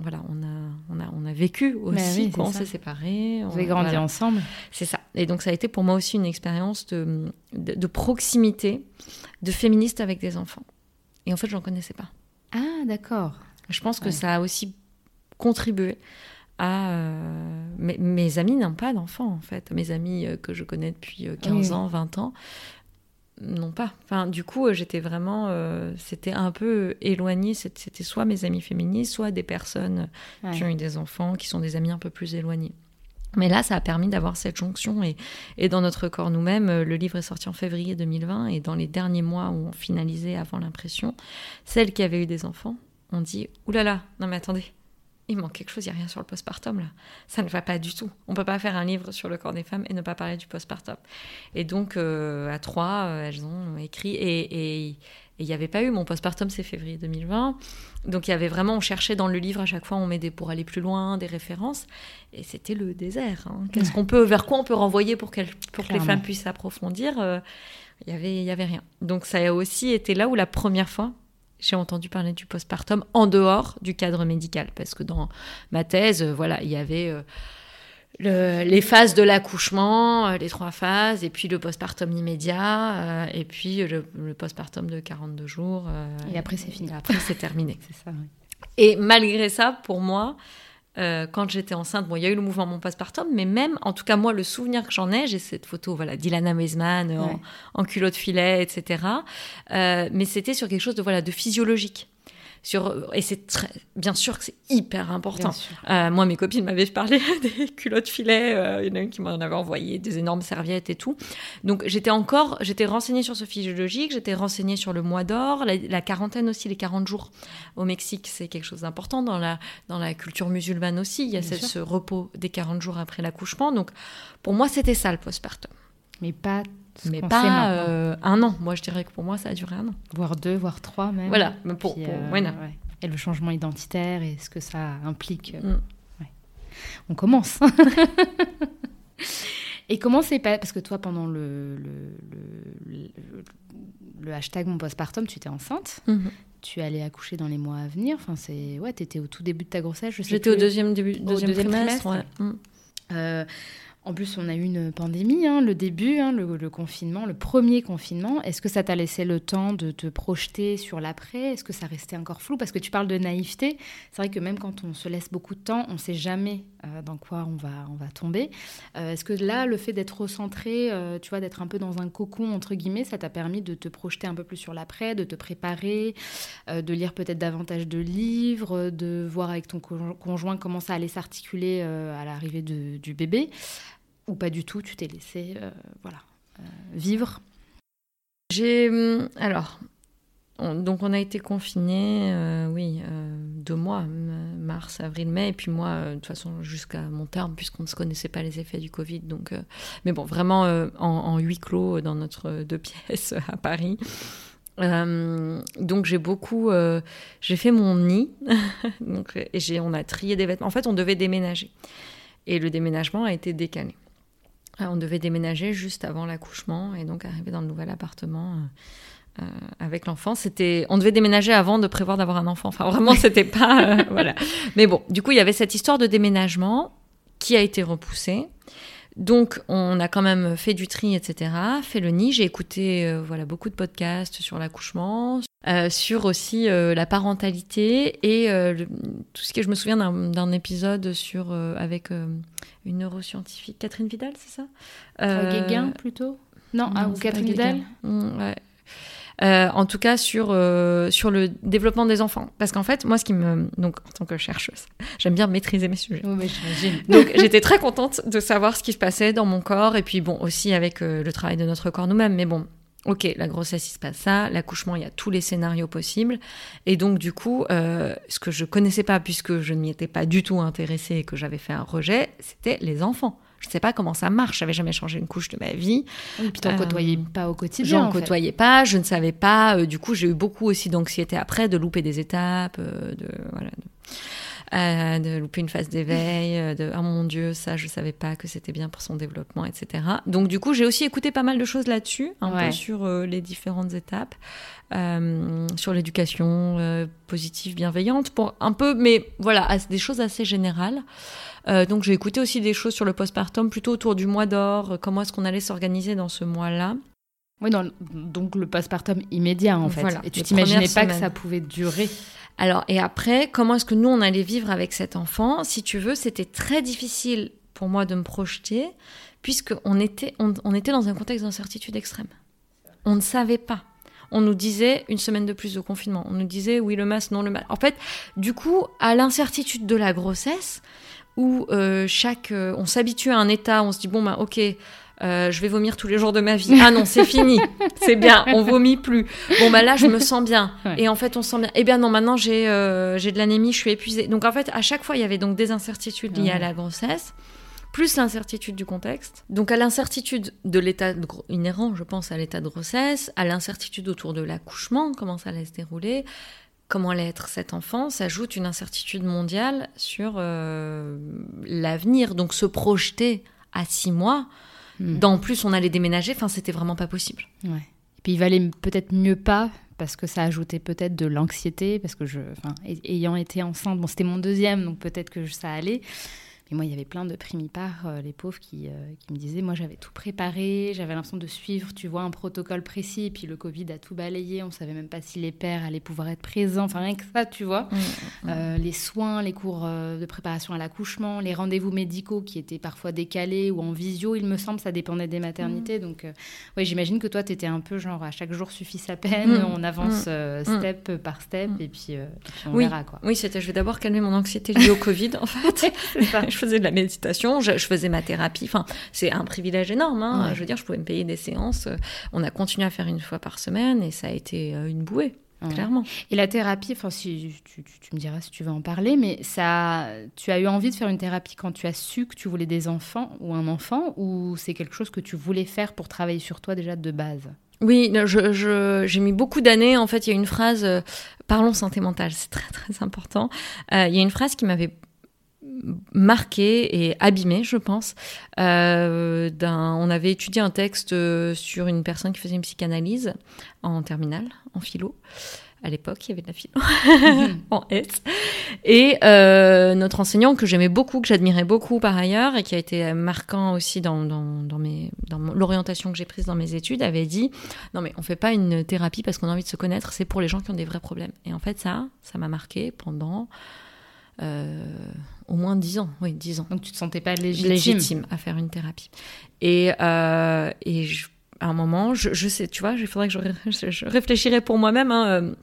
voilà, on a, on a, on a vécu aussi quand on s'est séparés. On, avez grandi ensemble. C'est ça. Et donc ça a été pour moi aussi une expérience de, de, proximité, de féministe avec des enfants. Et en fait, j'en connaissais pas. Ah, d'accord. Je pense que ça a aussi contribué à... Euh, mes, amis n'ont pas d'enfants, en fait. Mes amis euh, que je connais depuis 15 euh, ans, 20 ans, non pas. Enfin, du coup, euh, j'étais vraiment, euh, c'était un peu éloigné. C'était soit mes amis féministes, soit des personnes qui ont eu des enfants, qui sont des amis un peu plus éloignés. Mais là, ça a permis d'avoir cette jonction et, et dans notre corps nous-mêmes, euh, le livre est sorti en février 2020 et dans les derniers mois où on finalisait avant l'impression, celles qui avaient eu des enfants ont dit oulala, non mais attendez, il manque quelque chose, il n'y a rien sur le postpartum là. Ça ne va pas du tout. On ne peut pas faire un livre sur le corps des femmes et ne pas parler du postpartum. Et donc, euh, à trois, euh, elles ont écrit. Et il n'y avait pas eu. Mon postpartum, c'est février 2020. Donc, il y avait vraiment, on cherchait dans le livre à chaque fois, on met des pour aller plus loin, des références. Et c'était le désert. Hein. Qu'est-ce qu'on peut, vers quoi on peut renvoyer pour, pour que les femmes puissent s'approfondir euh, Il y avait, y avait rien. Donc, ça a aussi été là où la première fois, j'ai entendu parler du postpartum en dehors du cadre médical, parce que dans ma thèse, euh, voilà, il y avait euh, les phases de l'accouchement, euh, les trois phases, et puis le postpartum immédiat, et puis le, postpartum de 42 jours. et après, c'est fini. Après, c'est terminé. [LAUGHS] c'est ça, oui. Et malgré ça, pour moi, euh, quand j'étais enceinte, bon, il y a eu le mouvement mon postpartum, mais même, en tout cas moi, le souvenir que j'en ai, j'ai cette photo, voilà, d'Ilana Meisman en, en, culotte filet, etc. Euh, mais c'était sur quelque chose de voilà de physiologique et c'est très bien sûr que c'est hyper important. Euh, moi, mes copines m'avaient [LAUGHS] parlé [LAUGHS] des culottes filets. Euh, il y en a une qui m'en avait envoyé des énormes serviettes et tout. Donc j'étais encore, j'étais renseignée sur ce physiologique, j'étais renseignée sur le mois d'or, la, quarantaine aussi, les 40 jours au Mexique, c'est quelque chose d'important dans la dans la culture musulmane aussi. Il y a ce, repos des 40 jours après l'accouchement. Donc pour moi, c'était ça le postpartum. Mais pas mais pas euh, un an. Moi, je dirais que pour moi, ça a duré un an. Voire deux, voire trois même. Voilà, mais pour, euh, Et le changement identitaire et ce que ça implique. Euh, mm. On commence. [LAUGHS] et comment c'est pas Parce que toi, pendant le, le, le, hashtag mon postpartum, tu étais enceinte. Mm-hmm. Tu allais accoucher dans les mois à venir. Enfin, c'est ouais, étais au tout début de ta grossesse. J'étais au deuxième début, deuxième, trimestre. Ouais. Mm. En plus, on a eu une pandémie, hein, le début, hein, le, confinement, le premier confinement. Est-ce que ça t'a laissé le temps de te projeter sur l'après? Est-ce que ça restait encore flou? Parce que tu parles de naïveté. C'est vrai que même quand on se laisse beaucoup de temps, on ne sait jamais euh, dans quoi on va, on va tomber. Euh, est-ce que là, le fait d'être recentré, euh, tu vois, d'être un peu dans un cocon, entre guillemets, ça t'a permis de te projeter un peu plus sur l'après, de te préparer, de lire peut-être davantage de livres, de voir avec ton conjoint comment ça allait s'articuler à l'arrivée du bébé? Ou pas du tout, tu t'es laissé euh, voilà, euh, vivre J'ai. Hum, alors. donc on a été confinés, euh, oui, deux mois, mars, avril, mai, et puis moi, de toute façon, jusqu'à mon terme, puisqu'on ne se connaissait pas les effets du Covid. Donc, mais bon, vraiment en, huis clos dans notre deux pièces [LAUGHS] à Paris. donc j'ai beaucoup, j'ai fait mon nid, [LAUGHS] donc, et on a trié des vêtements. En fait, on devait déménager, et le déménagement a été décalé. On devait déménager juste avant l'accouchement et donc arriver dans le nouvel appartement. Euh, euh, avec l'enfant, c'était, on devait déménager avant de prévoir d'avoir un enfant. Enfin, vraiment, c'était pas, euh, [LAUGHS] voilà. Mais bon, du coup, il y avait cette histoire de déménagement qui a été repoussée. Donc, on a quand même fait du tri, etc., fait le nid. J'ai écouté euh, voilà, beaucoup de podcasts sur l'accouchement, euh, sur aussi euh, la parentalité et tout ce que je me souviens d'un épisode sur, avec une neuroscientifique, Catherine Vidal, c'est ça? Guéguin plutôt? Non, ah, ou Catherine Vidal? Mmh, ouais. Euh, en tout cas sur, euh, sur le développement des enfants. Parce qu'en fait, moi, ce qui me. Donc, en tant que chercheuse, [LAUGHS] j'aime bien maîtriser mes sujets. Oui, [LAUGHS] donc, j'étais très contente de savoir ce qui se passait dans mon corps, et puis, bon, aussi avec euh, le travail de notre corps nous-mêmes. Mais bon, ok, la grossesse, il se passe ça, l'accouchement, il y a tous les scénarios possibles. Et donc, du coup, ce que je connaissais pas, puisque je ne m'y étais pas du tout intéressée et que j'avais fait un rejet, c'était les enfants. Je ne sais pas comment ça marche. J'avais jamais changé une couche de ma vie. Et puis t'en euh, côtoyais pas au quotidien. J'en côtoyais pas. Je ne savais pas. Euh, du coup, j'ai eu beaucoup aussi d'anxiété après, de louper des étapes, euh, de voilà. De... louper une phase d'éveil, de oh mon dieu, ça je savais pas que c'était bien pour son développement, etc. Donc du coup j'ai aussi écouté pas mal de choses là-dessus, un peu sur les différentes étapes, sur l'éducation positive, bienveillante, pour un peu, mais voilà, des choses assez générales. Euh, donc j'ai écouté aussi des choses sur le postpartum, plutôt autour du mois d'or, euh, comment est-ce qu'on allait s'organiser dans ce mois-là. Oui, donc le postpartum immédiat en fait. et tu t'imaginais pas que ça pouvait durer. Alors, et après, comment est-ce que nous, on allait vivre avec cet enfant? Si tu veux, c'était très difficile pour moi de me projeter, puisqu'on était, on était dans un contexte d'incertitude extrême. On ne savait pas on nous disait une semaine de plus de confinement. On nous disait oui le masque, non le masque. En fait, du coup, à l'incertitude de la grossesse, où euh, chaque, euh, on s'habitue à un état, on se dit bon bah ok, euh, je vais vomir tous les jours de ma vie. Ah non, c'est [LAUGHS] fini, c'est bien, on vomit plus. Bon bah là, je me sens bien. Et en fait, on se sent bien. Eh bien non, maintenant j'ai j'ai de l'anémie, je suis épuisée. Donc en fait, à chaque fois, il y avait donc des incertitudes liées à la grossesse, plus l'incertitude du contexte. Donc à l'incertitude de l'état inhérent, je pense à l'état de grossesse, à l'incertitude autour de l'accouchement, comment ça allait se dérouler, comment allait être cet enfant, s'ajoute une incertitude mondiale sur euh, l'avenir. Donc se projeter à six mois, hmm. d'en plus on allait déménager, enfin c'était vraiment pas possible. Ouais. Et puis il valait peut-être mieux pas parce que ça ajoutait peut-être de l'anxiété parce que je, ayant été enceinte, bon c'était mon deuxième donc peut-être que ça allait. Mais moi, il y avait plein de primipares, euh, les pauvres, qui, euh, qui, me disaient, moi j'avais tout préparé, j'avais l'impression de suivre, tu vois, un protocole précis, et puis le Covid a tout balayé, on savait même pas si les pères allaient pouvoir être présents, enfin rien que ça, tu vois. Mmh, mmh. Euh, les soins, les cours de préparation à l'accouchement, les rendez-vous médicaux qui étaient parfois décalés ou en visio, il me semble, ça dépendait des maternités. Mmh. Donc, ouais, j'imagine que toi, tu étais un peu genre, à chaque jour suffit sa peine, on avance step par step, et puis, on oui. verra, quoi. Oui, c'était, je vais d'abord calmer mon anxiété liée au Covid, en fait. [LAUGHS] [LAUGHS] je faisais de la méditation, je, faisais ma thérapie. Enfin, c'est un privilège énorme. Hein. Je veux dire, je pouvais me payer des séances. On a continué à faire une fois par semaine et ça a été euh, une bouée. Clairement. Et la thérapie, enfin, si tu, me diras si tu veux en parler, mais ça, tu as eu envie de faire une thérapie quand tu as su que tu voulais des enfants ou un enfant, ou c'est quelque chose que tu voulais faire pour travailler sur toi déjà de base? Oui, j'ai mis beaucoup d'années. En fait, il y a une phrase, euh, parlons santé mentale, c'est très très important. Euh, il y a une phrase qui m'avait marqué et abîmé, je pense. Euh, on avait étudié un texte euh, sur une personne qui faisait une psychanalyse en terminale, en philo. À l'époque, il y avait de la philo [LAUGHS] en S. Et euh, notre enseignant, que j'aimais beaucoup, que j'admirais beaucoup par ailleurs, et qui a été marquant aussi dans, dans, dans, dans l'orientation que j'ai prise dans mes études, avait dit Non, mais on fait pas une thérapie parce qu'on a envie de se connaître, c'est pour les gens qui ont des vrais problèmes. Et en fait, ça, ça m'a marqué pendant au moins 10 ans, oui, 10 ans. Donc tu te sentais pas légitime, à faire une thérapie. Et, euh, et à un moment, je, je, sais, tu vois, il faudrait que je, [LAUGHS] je réfléchirais pour moi-même. Hein,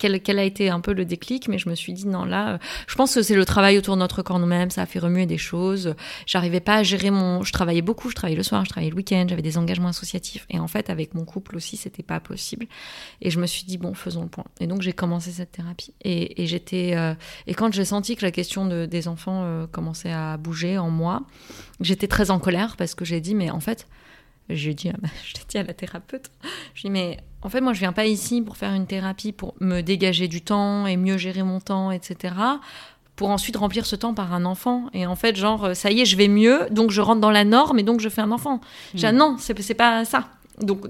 quel, a été un peu le déclic, mais je me suis dit non là, euh, je pense que c'est le travail autour de notre corps nous-mêmes, ça a fait remuer des choses. J'arrivais pas à gérer mon, je travaillais beaucoup, je travaillais le soir, je travaillais le week-end, j'avais des engagements associatifs et en fait avec mon couple aussi c'était pas possible. Et je me suis dit bon faisons le point. Et donc j'ai commencé cette thérapie et, j'étais euh, et quand j'ai senti que la question de, des enfants euh, commençait à bouger en moi, j'étais très en colère parce que j'ai dit mais en fait j'ai dit, [LAUGHS] je l'ai dit à la thérapeute, je dis mais en fait moi je viens pas ici pour faire une thérapie pour me dégager du temps et mieux gérer mon temps, etc. Pour ensuite remplir ce temps par un enfant. Et en fait, genre, ça y est, je vais mieux, donc je rentre dans la norme et donc je fais un enfant. J'ai dit, hmm. non, c'est pas ça. Donc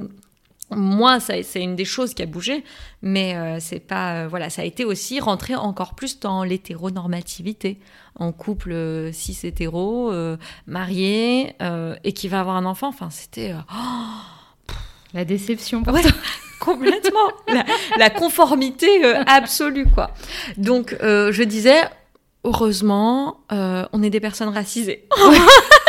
moi, c'est une des choses qui a bougé, mais euh, c'est pas voilà, ça a été aussi rentrer encore plus dans l'hétéronormativité, en couple cis hétéro, marié et qui va avoir un enfant. Enfin, c'était oh, la déception pour [LAUGHS] complètement la, conformité absolue quoi. Donc je disais heureusement, on est des personnes racisées. [LAUGHS]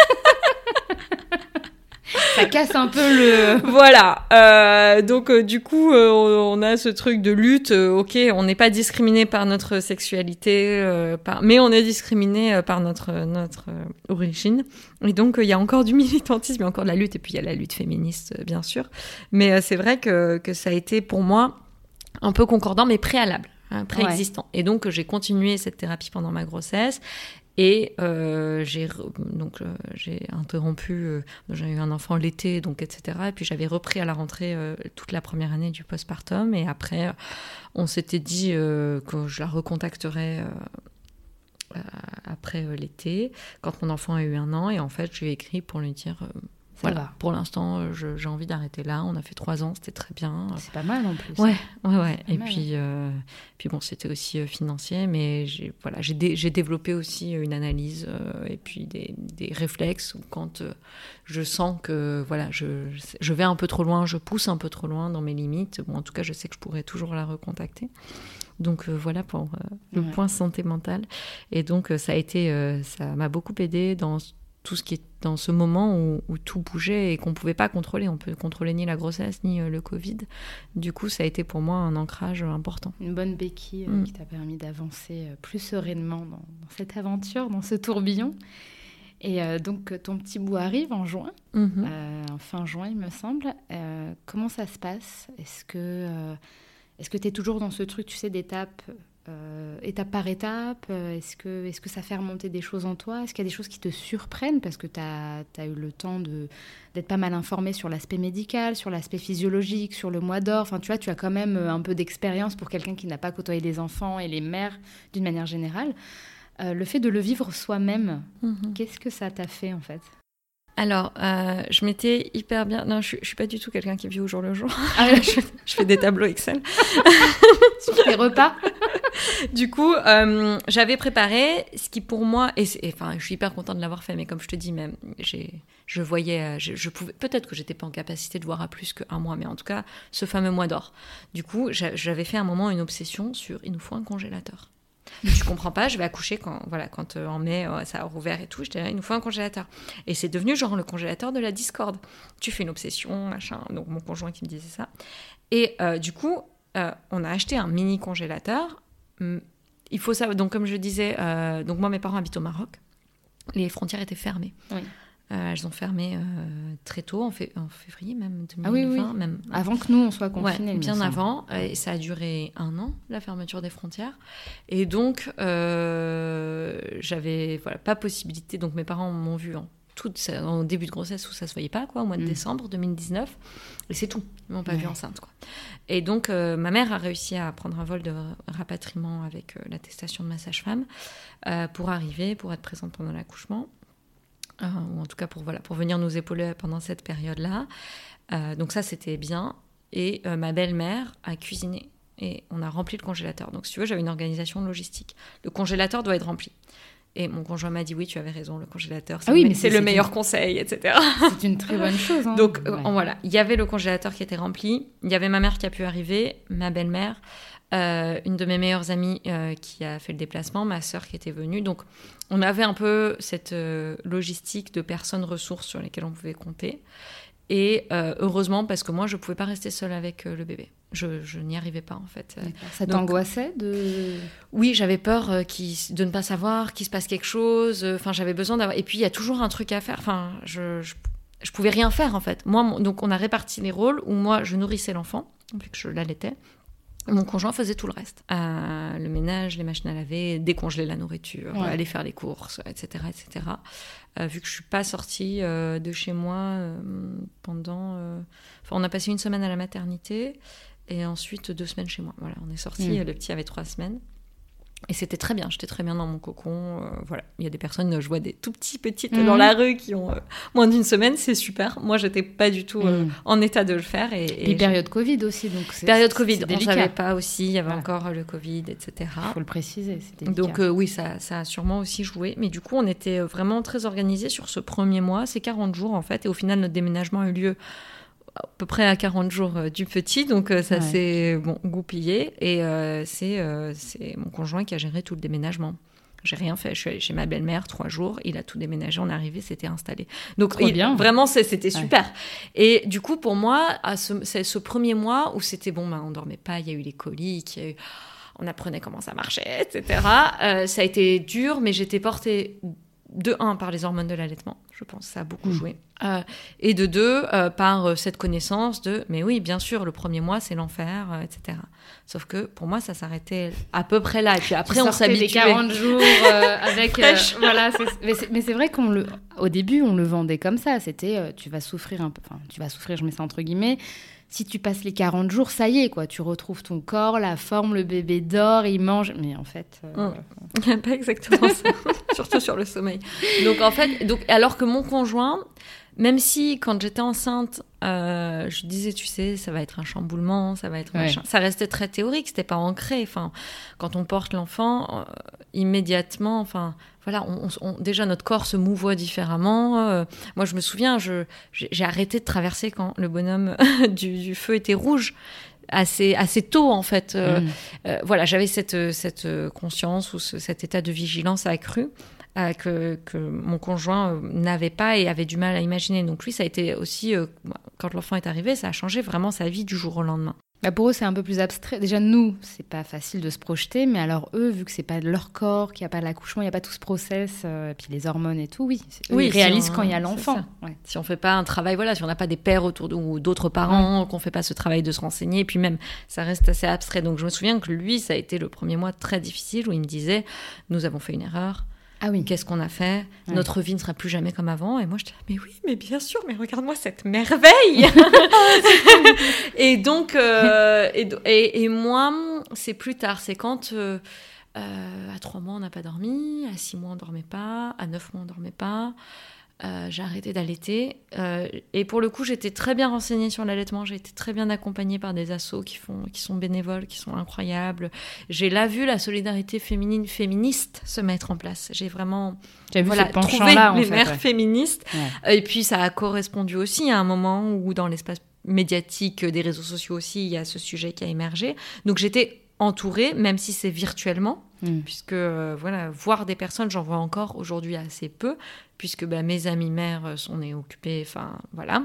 ça casse un peu le. Voilà. Euh, donc euh, du coup, euh, on a ce truc de lutte. ok, on n'est pas discriminé par notre sexualité, par... mais on est discriminé par notre notre origine. Et donc il y a encore du [LAUGHS] militantisme, il y a encore de la lutte, et puis il y a la lutte féministe, bien sûr. Mais c'est vrai que que ça a été pour moi un peu concordant, mais préalable hein, préexistant. Et donc j'ai continué cette thérapie pendant ma grossesse et euh, euh, j'ai interrompu, euh, j'ai eu un enfant l'été, donc etc. Et puis j'avais repris à la rentrée toute la première année du postpartum. Et après, on s'était dit que je la recontacterais après l'été, quand mon enfant a eu un an. Et en fait, je lui ai écrit pour lui dire voilà, pour l'instant, euh, j'ai envie d'arrêter là. On a fait trois ans, c'était très bien. C'est pas mal en plus. Ouais, ouais, ouais. Et puis, euh, puis bon, c'était aussi euh, financier, mais j'ai voilà, j'ai développé aussi une analyse et puis des, des réflexes quand je sens que voilà, je, je vais un peu trop loin, je pousse un peu trop loin dans mes limites. Bon, en tout cas, je sais que je pourrais toujours la recontacter. Donc voilà pour le point santé mentale. Et donc ça a été, ça m'a beaucoup aidé dans tout ce qui est dans ce moment où, tout bougeait et qu'on ne pouvait pas contrôler. On peut contrôler ni la grossesse ni euh, le Covid. Du coup, ça a été pour moi un ancrage important. Une bonne béquille euh, mm. qui t'a permis d'avancer euh, plus sereinement dans, cette aventure, dans ce tourbillon. Et donc, ton petit bout arrive en juin, mm-hmm. en fin juin, il me semble. comment ça se passe? Est-ce que est-ce que tu es toujours dans ce truc, tu sais, d'étape euh, étape par étape euh, Est-ce que, est que ça fait remonter des choses en toi? Est-ce qu'il y a des choses qui te surprennent? Parce que tu as, eu le temps d'être pas mal informé sur l'aspect médical, sur l'aspect physiologique, sur le mois d'or Enfin, tu vois, tu as quand même euh, un peu d'expérience pour quelqu'un qui n'a pas côtoyé les enfants et les mères d'une manière générale. le fait de le vivre soi-même, mhm. qu'est-ce que ça t'a fait en fait? Alors, euh, je m'étais hyper bien. Non, je, je suis pas du tout quelqu'un qui vit au jour le jour. Ah [LAUGHS] je, fais des tableaux Excel. [LAUGHS] Sur tes repas. du coup, euh, j'avais préparé ce qui pour moi, et, enfin, je suis hyper contente de l'avoir fait, mais comme je te dis, même, j'ai, je voyais, euh, je, pouvais, peut-être que j'étais pas en capacité de voir à plus qu'un mois, mais en tout cas, ce fameux mois d'or. Du coup, j'avais fait un moment une obsession sur, il nous faut un congélateur. Je comprends pas, je vais accoucher quand, voilà, quand euh, en mai euh, ça a rouvert et tout. J'étais là, il nous faut un congélateur. Et c'est devenu genre le congélateur de la discorde. Tu fais une obsession, machin. Donc mon conjoint qui me disait ça. Et euh, du coup, on a acheté un mini congélateur. Hum, il faut ça. Donc comme je disais, donc moi mes parents habitent au Maroc. Les frontières étaient fermées. Oui. Euh, elles ont fermé euh, très tôt, en, février même 2020. Ah oui, Même, avant que nous, on soit confinés. bien avant. Et ça a duré un an, la fermeture des frontières. Et donc, euh, j'avais voilà, pas possibilité. Donc, mes parents m'ont vu en, tout, en début de grossesse où ça se voyait pas, quoi, au mois de mm. décembre 2019. Et c'est tout. Ils m'ont pas vu enceinte. Quoi. Et donc, ma mère a réussi à prendre un vol de rapatriement avec l'attestation de ma sage-femme pour arriver, pour être présente pendant l'accouchement. Euh, ou en tout cas pour, voilà, pour venir nous épauler pendant cette période-là. Euh, donc ça, c'était bien. Et euh, ma belle-mère a cuisiné et on a rempli le congélateur. Donc si tu veux, j'avais une organisation logistique. Le congélateur doit être rempli. Et mon conjoint m'a dit oui, tu avais raison, le congélateur, c'est ah oui, le, c'est le meilleur conseil, etc. C'est une très bonne chose. Hein. Donc voilà, il y avait le congélateur qui était rempli, il y avait ma mère qui a pu arriver, ma belle-mère, euh, une de mes meilleures amies euh, qui a fait le déplacement, ma sœur qui était venue. Donc, on avait un peu cette euh, logistique de personnes ressources sur lesquelles on pouvait compter. Et heureusement, parce que moi, je ne pouvais pas rester seule avec le bébé. Je, je n'y arrivais pas, en fait. Ça t'angoissait de... Oui, j'avais peur de ne pas savoir qu'il se passe quelque chose. Enfin, j'avais besoin d'avoir... Et puis, il y a toujours un truc à faire. Enfin, je, je, je pouvais rien faire, en fait. Moi, donc, on a réparti les rôles où moi, je nourrissais l'enfant, vu que je l'allaitais. Mon conjoint faisait tout le reste. Euh, le ménage, les machines à laver, décongeler la nourriture, aller faire les courses, etc. etc. Euh, vu que je suis pas sortie euh, de chez moi pendant... Enfin, on a passé une semaine à la maternité et ensuite deux semaines chez moi. Voilà, on est sorti. Mm. Le petit avait trois semaines. Et c'était très bien, j'étais très bien dans mon cocon. voilà, il y a des personnes, je vois des tout petits petites dans la rue qui ont moins d'une semaine, c'est super. Moi, j'étais pas du tout en état de le faire. Et, et, période Covid aussi, donc période Covid, on savait pas aussi, il y avait encore le Covid, etc. Il faut le préciser, Donc oui, ça, ça a sûrement aussi joué. Mais du coup, on était vraiment très organisés sur ce premier mois, ces 40 jours en fait, et au final, notre déménagement a eu lieu à peu près à 40 jours euh, du petit, donc euh, ça s'est bon, goupillé. Et euh, c'est mon conjoint qui a géré tout le déménagement. J'ai rien fait. Je suis allée chez ma belle-mère trois jours. Il a tout déménagé. On est arrivé, c'était installé. Donc bien. vraiment, c'était super. Et du coup, pour moi, c'est ce, premier mois où c'était bon, bah, on dormait pas. Il y a eu les coliques. on apprenait comment ça marchait, etc. ça a été dur, mais j'étais portée de un par les hormones de l'allaitement, je pense, ça a beaucoup mm. joué, euh, et de deux euh, par euh, cette connaissance de, mais oui, bien sûr, le premier mois c'est l'enfer, etc. Sauf que pour moi ça s'arrêtait à peu près là, et puis après on s'habituait. 40 jours [LAUGHS] avec, voilà, mais c'est vrai qu'on le, au début on le vendait comme ça, c'était tu vas souffrir un peu, enfin tu vas souffrir, je mets ça entre guillemets, si tu passes les 40 jours, ça y est, quoi. Tu retrouves ton corps, la forme, le bébé dort, il mange. Mais en fait. Euh, hum. [LAUGHS] Pas exactement ça. [LAUGHS] Surtout sur le sommeil. Donc, en fait, donc, alors que mon conjoint, même si quand j'étais enceinte, euh, je disais, tu sais, ça va être un chamboulement, ça va être machin. Ça restait très théorique, c'était pas ancré. Enfin, quand on porte l'enfant, euh, immédiatement, enfin, voilà, on, déjà notre corps se mouvoie différemment. Euh, moi, je me souviens, j'ai arrêté de traverser quand le bonhomme [LAUGHS] du, feu était rouge. Assez, assez tôt en fait. Mm. voilà, j'avais cette, cette conscience ou cet état de vigilance accru. Euh, que, que, mon conjoint euh, n'avait pas et avait du mal à imaginer. Donc lui, ça a été aussi, euh, quand l'enfant est arrivé, ça a changé vraiment sa vie du jour au lendemain. Bah pour eux, c'est un peu plus abstrait. Déjà, nous, c'est pas facile de se projeter, mais alors eux, vu que c'est pas leur corps, qu'il n'y a pas l'accouchement, il n'y a pas tout ce process, et puis les hormones et tout, oui, oui ils réalisent quand il y a l'enfant. Si on fait pas un travail, voilà, si on n'a pas des pères autour de ou d'autres parents, qu'on fait pas ce travail de se renseigner, et puis même, ça reste assez abstrait. Donc je me souviens que lui, ça a été le premier mois très difficile où il me disait, nous avons fait une erreur, ah oui. Qu'est-ce qu'on a fait? Notre vie ne sera plus jamais comme avant. Et moi, je disais, mais oui, mais bien sûr, mais regarde-moi cette merveille [LAUGHS] [LAUGHS] Et donc, euh, et, moi, c'est plus tard. C'est quand euh, euh, à trois mois, on n'a pas dormi, à six mois, on ne dormait pas, à neuf mois, on ne dormait pas. Euh, j'ai arrêté d'allaiter. Euh, et pour le coup, j'étais très bien renseignée sur l'allaitement. J'ai été très bien accompagnée par des assos qui, font, qui sont bénévoles, qui sont incroyables. J'ai là vu la solidarité féminine féministe se mettre en place. J'ai vraiment vu voilà, trouvé là, mes mères féministes. Et puis ça a correspondu aussi à un moment où dans l'espace médiatique des réseaux sociaux aussi, il y a ce sujet qui a émergé. Donc j'étais entourée, même si c'est virtuellement, mm. puisque euh, voilà, voir des personnes, j'en vois encore aujourd'hui assez peu, puisque bah, mes amis mères euh, sont nées occupées, enfin voilà.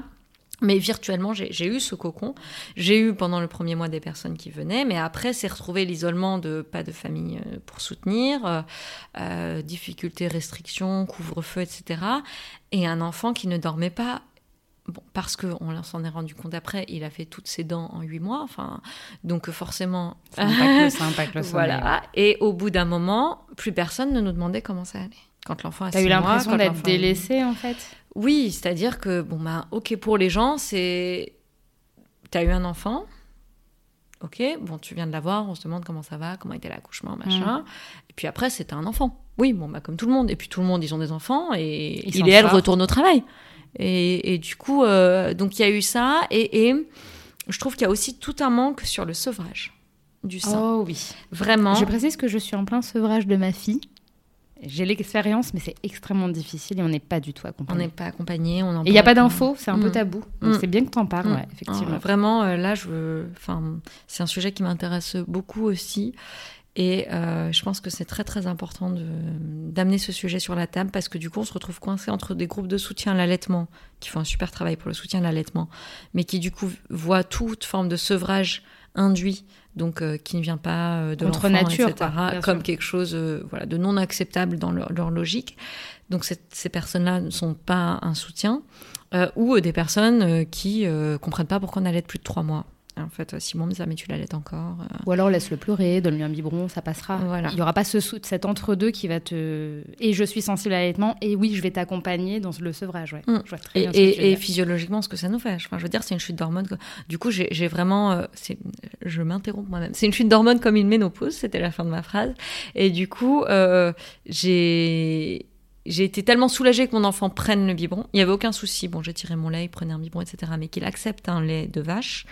Mais virtuellement, j'ai eu ce cocon. J'ai eu pendant le premier mois des personnes qui venaient, mais après, c'est retrouvé l'isolement de pas de famille euh, pour soutenir, euh, difficultés, restrictions, couvre-feu, etc. Et un enfant qui ne dormait pas Bon, parce qu'on s'en est rendu compte après, il a fait toutes ses dents en huit mois, enfin, donc forcément. Ça impacte, ça impacte le [LAUGHS] Voilà. Et au bout d'un moment, plus personne ne nous demandait comment ça allait quand l'enfant a T'as eu l'impression d'être délaissé en fait? Oui, c'est-à-dire que, bon, bah, ok, pour les gens, c'est. T'as eu un enfant, ok, bon, tu viens de l'avoir, on se demande comment ça va, comment était l'accouchement, machin. Mm. Et puis après, c'est un enfant. Oui, bon, bah, comme tout le monde. Et puis tout le monde, ils ont des enfants et il et elle retournent au travail. Et, du coup, euh, donc il y a eu ça. Et, et je trouve qu'il y a aussi tout un manque sur le sevrage du sein. Oh oui. Vraiment. Je précise que je suis en plein sevrage de ma fille. J'ai l'expérience, mais c'est extrêmement difficile et on n'est pas du tout accompagné. On n'est pas accompagné. On et il n'y a pas d'infos, c'est un peu mm. tabou. Donc mm. c'est bien que tu en parles, mm. effectivement. Ah, vraiment, euh, là, je enfin, c'est un sujet qui m'intéresse beaucoup aussi. Et euh, je pense que c'est très très important d'amener ce sujet sur la table parce que du coup on se retrouve coincé entre des groupes de soutien à l'allaitement qui font un super travail pour le soutien à l'allaitement, mais qui du coup voient toute forme de sevrage induit donc euh, qui ne vient pas euh, de l'enfant, nature, etc., comme quelque chose euh, voilà, de non acceptable dans leur, logique. Donc ces personnes-là ne sont pas un soutien, ou des personnes qui comprennent pas pourquoi on allait plus de trois mois. En fait, Simon me disait, mais tu l'allaites encore. Ou alors laisse-le pleurer, donne-lui un biberon, ça passera. Voilà. Il n'y aura pas ce, cet entre-deux qui va te. Et je suis sensible à l'allaitement, et oui, je vais t'accompagner dans le sevrage. Ouais. Je vois très Et, bien ce et, physiologiquement, ce que ça nous fait. Enfin, je veux dire, c'est une chute d'hormones. Du coup, j'ai vraiment. euh, je m'interromps moi-même. C'est une chute d'hormones comme une ménopause, c'était la fin de ma phrase. Et du coup, euh, j'ai. J'ai été tellement soulagée que mon enfant prenne le biberon. Il n'y avait aucun souci. Bon, j'ai tiré mon lait, il prenait un biberon, etc. Mais qu'il accepte un lait de vache,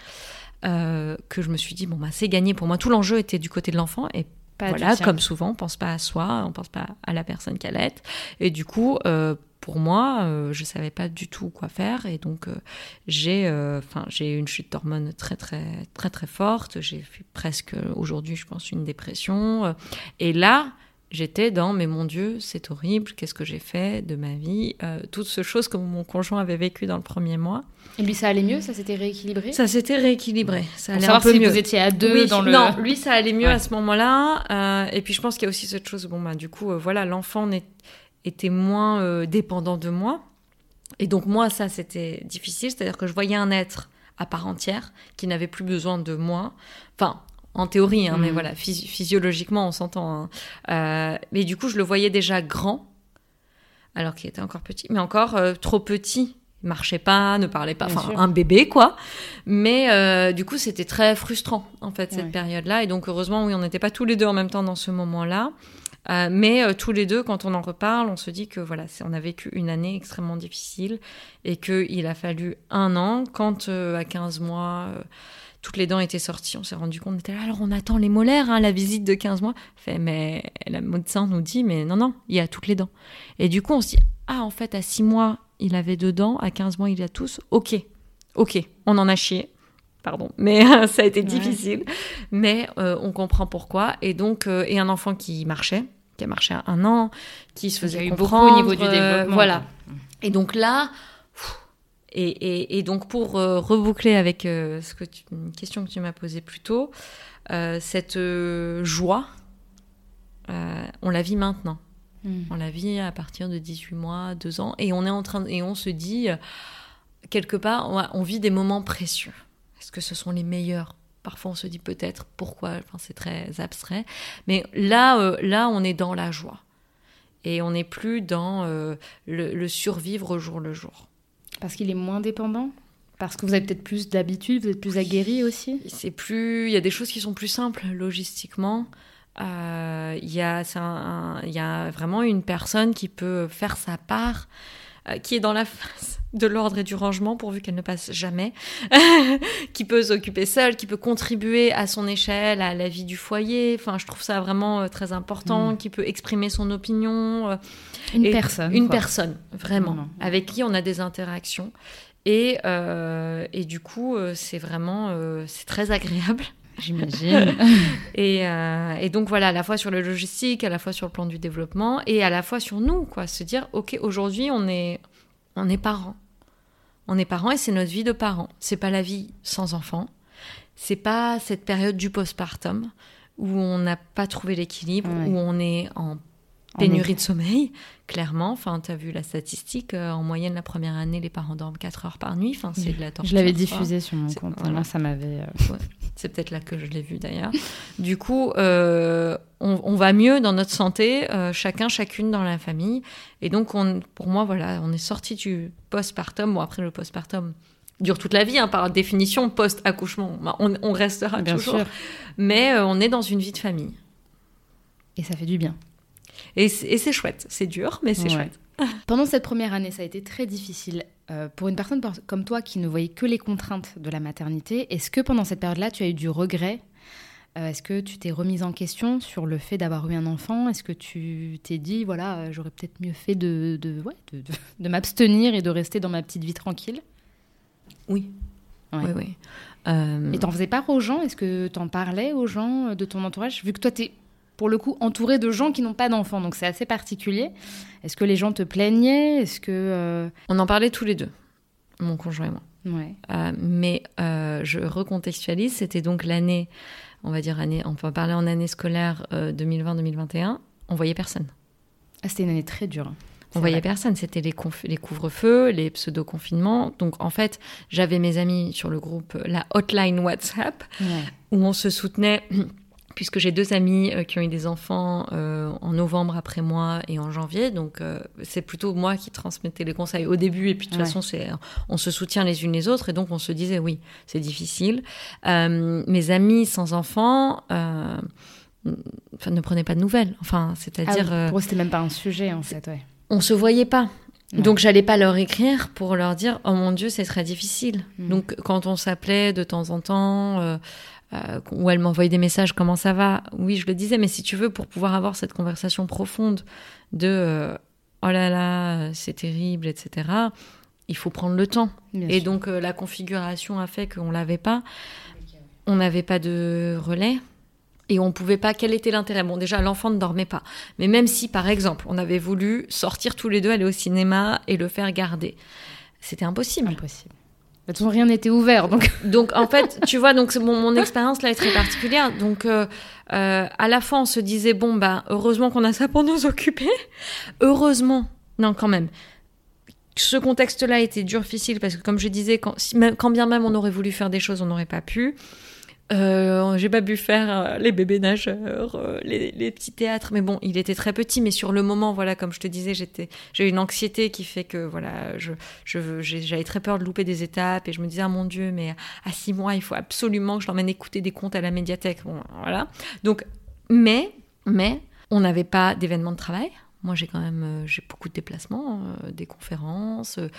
euh, que je me suis dit, bon, bah, c'est gagné pour moi. Tout l'enjeu était du côté de l'enfant. Et Pas voilà, comme souvent, on pense pas à soi, on pense pas à la personne qui allait. Et du coup, euh, pour moi, euh, je savais pas du tout quoi faire. Et donc, euh, j'ai, enfin, j'ai eu une chute d'hormones très, très, très, très forte. J'ai fait presque aujourd'hui, je pense, une dépression. Et là, j'étais dans, mais mon Dieu, c'est horrible. Qu'est-ce que j'ai fait de ma vie Euh, Toutes ces choses que mon conjoint avait vécues dans le premier mois. Et lui, ça allait mieux Ça s'était rééquilibré? Ça s'était rééquilibré. Ça allait savoir un peu si mieux. vous étiez à deux Oui, dans le. Non, lui, ça allait mieux Ouais. à ce moment-là. Euh, et puis, je pense qu'il y a aussi cette chose, bon, bah, du coup, euh, voilà, l'enfant était moins dépendant de moi. Et donc, moi, ça, c'était difficile. C'est-à-dire que je voyais un être à part entière qui n'avait plus besoin de moi. Enfin, en théorie, hein, mais Mhm. voilà, phys- physiologiquement, on s'entend. hein. Euh, mais du coup, je le voyais déjà grand, alors qu'il était encore petit, mais encore euh, trop petit. Il marchait pas, ne parlait pas, enfin un bébé quoi. Mais euh, du coup, c'était très frustrant en fait cette Ouais. période-là. Et donc heureusement, oui, on n'était pas tous les deux en même temps dans ce moment-là. Euh, mais euh, tous les deux, quand on en reparle, on se dit que voilà, on a vécu une année extrêmement difficile et qu'il a fallu un an. Quand euh, à 15 mois, toutes les dents étaient sorties, on s'est rendu compte, on était là, alors on attend les molaires, hein, la visite de 15 mois. Fait, mais la médecin nous dit, mais non, non, il y a toutes les dents. Et du coup, on se dit, ah, en fait, à 6 mois, il avait deux dents, à 15 mois, il a tous. Ok, ok, on en a chié. Pardon, mais [LAUGHS] ça a été Ouais. difficile. Mais euh, on comprend pourquoi. Et donc, euh, et un enfant qui marchait, qui a marché à un an, qui se faisait eu beaucoup comprendre. au niveau du euh, développement. voilà. Et donc là, et, et, et donc pour euh, reboucler avec euh, ce que tu, une question que tu m'as posée plus tôt, euh, cette joie, on la vit maintenant. Mm. On la vit à partir de 18 mois, 2 ans, et on est en train de- et on se dit quelque part, on, on vit des moments précieux. Est-ce que ce sont les meilleurs? Parfois, on se dit peut-être pourquoi. Enfin, c'est très abstrait, mais là, euh, là, on est dans la joie et on n'est plus dans euh, le, le survivre au jour le jour. Parce qu'il est moins dépendant Parce que vous avez peut-être plus d'habitude, vous êtes plus aguerri aussi C'est plus, il y a des choses qui sont plus simples logistiquement. Euh, Il y a, c'est un- un- il y a vraiment une personne qui peut faire sa part, euh, qui est dans la [LAUGHS] phase de l'ordre et du rangement pourvu qu'elle ne passe jamais, [LAUGHS] qui peut s'occuper seule, qui peut contribuer à son échelle à la vie du foyer. Enfin, je trouve ça vraiment euh, très important, Mm. qui peut exprimer son opinion. euh, Une Et personne. Une quoi. personne, vraiment, avec qui on a des interactions. Et, euh, et du coup, c'est vraiment, euh, c'est très agréable. J'imagine. [LAUGHS] Et, euh, et donc voilà, à la fois sur le logistique, à la fois sur le plan du développement, et à la fois sur nous, quoi. Se dire, ok, aujourd'hui, on est, on est parents. On est parents et c'est notre vie de parents. C'est pas la vie sans enfants. C'est pas cette période du postpartum où on n'a pas trouvé l'équilibre, Ouais. où on est en Pénurie de sommeil, clairement. Enfin, tu as vu la statistique, euh, en moyenne, la première année, les parents dorment 4 heures par nuit. Enfin, c'est de la torture. Je l'avais diffusé sur mon compte. voilà. Moi, ça m'avait. euh, C'est peut-être là que je l'ai vu d'ailleurs. du coup, euh, on, on va mieux dans notre santé, chacun, chacune dans la famille. Et donc, on, pour moi, voilà, on est sorti du postpartum. Bon, après, le postpartum dure toute la vie, hein, par définition, post-accouchement. Bah, On, on restera Bien toujours. sûr. Mais on est dans une vie de famille. Et ça fait du bien. Et c'est et c'est chouette. C'est dur, mais c'est Ouais. chouette. [LAUGHS] Pendant cette première année, ça a été très difficile. Euh, pour une personne comme toi qui ne voyait que les contraintes de la maternité, est-ce que pendant cette période-là, tu as eu du regret? Euh, Est-ce que tu t'es remise en question sur le fait d'avoir eu un enfant? Est-ce que tu t'es dit, voilà, euh, j'aurais peut-être mieux fait de, de, ouais, de, de- de m'abstenir et de rester dans ma petite vie tranquille? Oui. Ouais. Oui, oui. Euh, Et t'en faisais part aux gens? Est-ce que t'en parlais aux gens de ton entourage? Vu que toi, t'es pour le coup entouré de gens qui n'ont pas d'enfants, donc c'est assez particulier. Est-ce que les gens te plaignaient? Est-ce que... euh, on en parlait tous les deux, mon conjoint et moi. Ouais. Euh, mais euh, je recontextualise, c'était donc l'année, on va dire année, on va parler en année scolaire euh, 2020-2021, on voyait personne. Ah, c'était une année très dure. On voyait personne. C'était les, les couvre-feux, les pseudo-confinements. Donc, en fait, j'avais mes amis sur le groupe, la hotline WhatsApp, où on se soutenait puisque j'ai deux amis euh, qui ont eu des enfants euh, en novembre après moi et en janvier. Donc, euh, c'est plutôt moi qui transmettais les conseils au début. Et puis, de toute façon, c'est, on se soutient les unes les autres. Et donc, on se disait, oui, c'est difficile. mes amis sans enfants enfin, ne prenaient pas de nouvelles. Enfin, c'est-à-dire... Ah pour eux, c'était même pas un sujet, en fait, ouais. On se voyait pas. Donc j'allais pas leur écrire pour leur dire oh mon dieu c'est très difficile. Hmm. Donc quand on s'appelait de temps en temps, euh, où elle m'envoyait des messages comment ça va? Oui je le disais mais si tu veux pour pouvoir avoir cette conversation profonde de euh, oh là là c'est terrible etc il faut prendre le temps et donc euh, la configuration a fait qu'on l'avait pas on n'avait pas de relais et on pouvait pas. Quel était l'intérêt? Bon, déjà, l'enfant ne dormait pas. Mais même si, par exemple, on avait voulu sortir tous les deux, aller au cinéma et le faire garder, c'était impossible. Impossible. De toute façon, rien n'était ouvert. Donc... [LAUGHS] donc, en fait, tu vois, donc mon, mon expérience là est très particulière. Donc, euh, euh, à la fois, on se disait, bon, bah, heureusement qu'on a ça pour nous [LAUGHS] occuper. Heureusement, non, quand même. Ce contexte-là était dur, difficile, parce que comme je disais, quand bien même on aurait voulu faire des choses, on n'aurait pas pu. Euh, j'ai pas pu faire euh, les bébés nageurs, euh, les, petits théâtres, mais bon, il était très petit. Mais sur le moment, voilà, comme je te disais, j'étais, j'ai une anxiété qui fait que voilà, je, je, j'avais très peur de louper des étapes et je me disais, ah mon Dieu, mais à six mois, il faut absolument que je l'emmène écouter des contes à la médiathèque. Voilà. Donc, mais, mais, on n'avait pas d'événement de travail. Moi, j'ai quand même euh, j'ai beaucoup de déplacements, euh, des conférences, euh,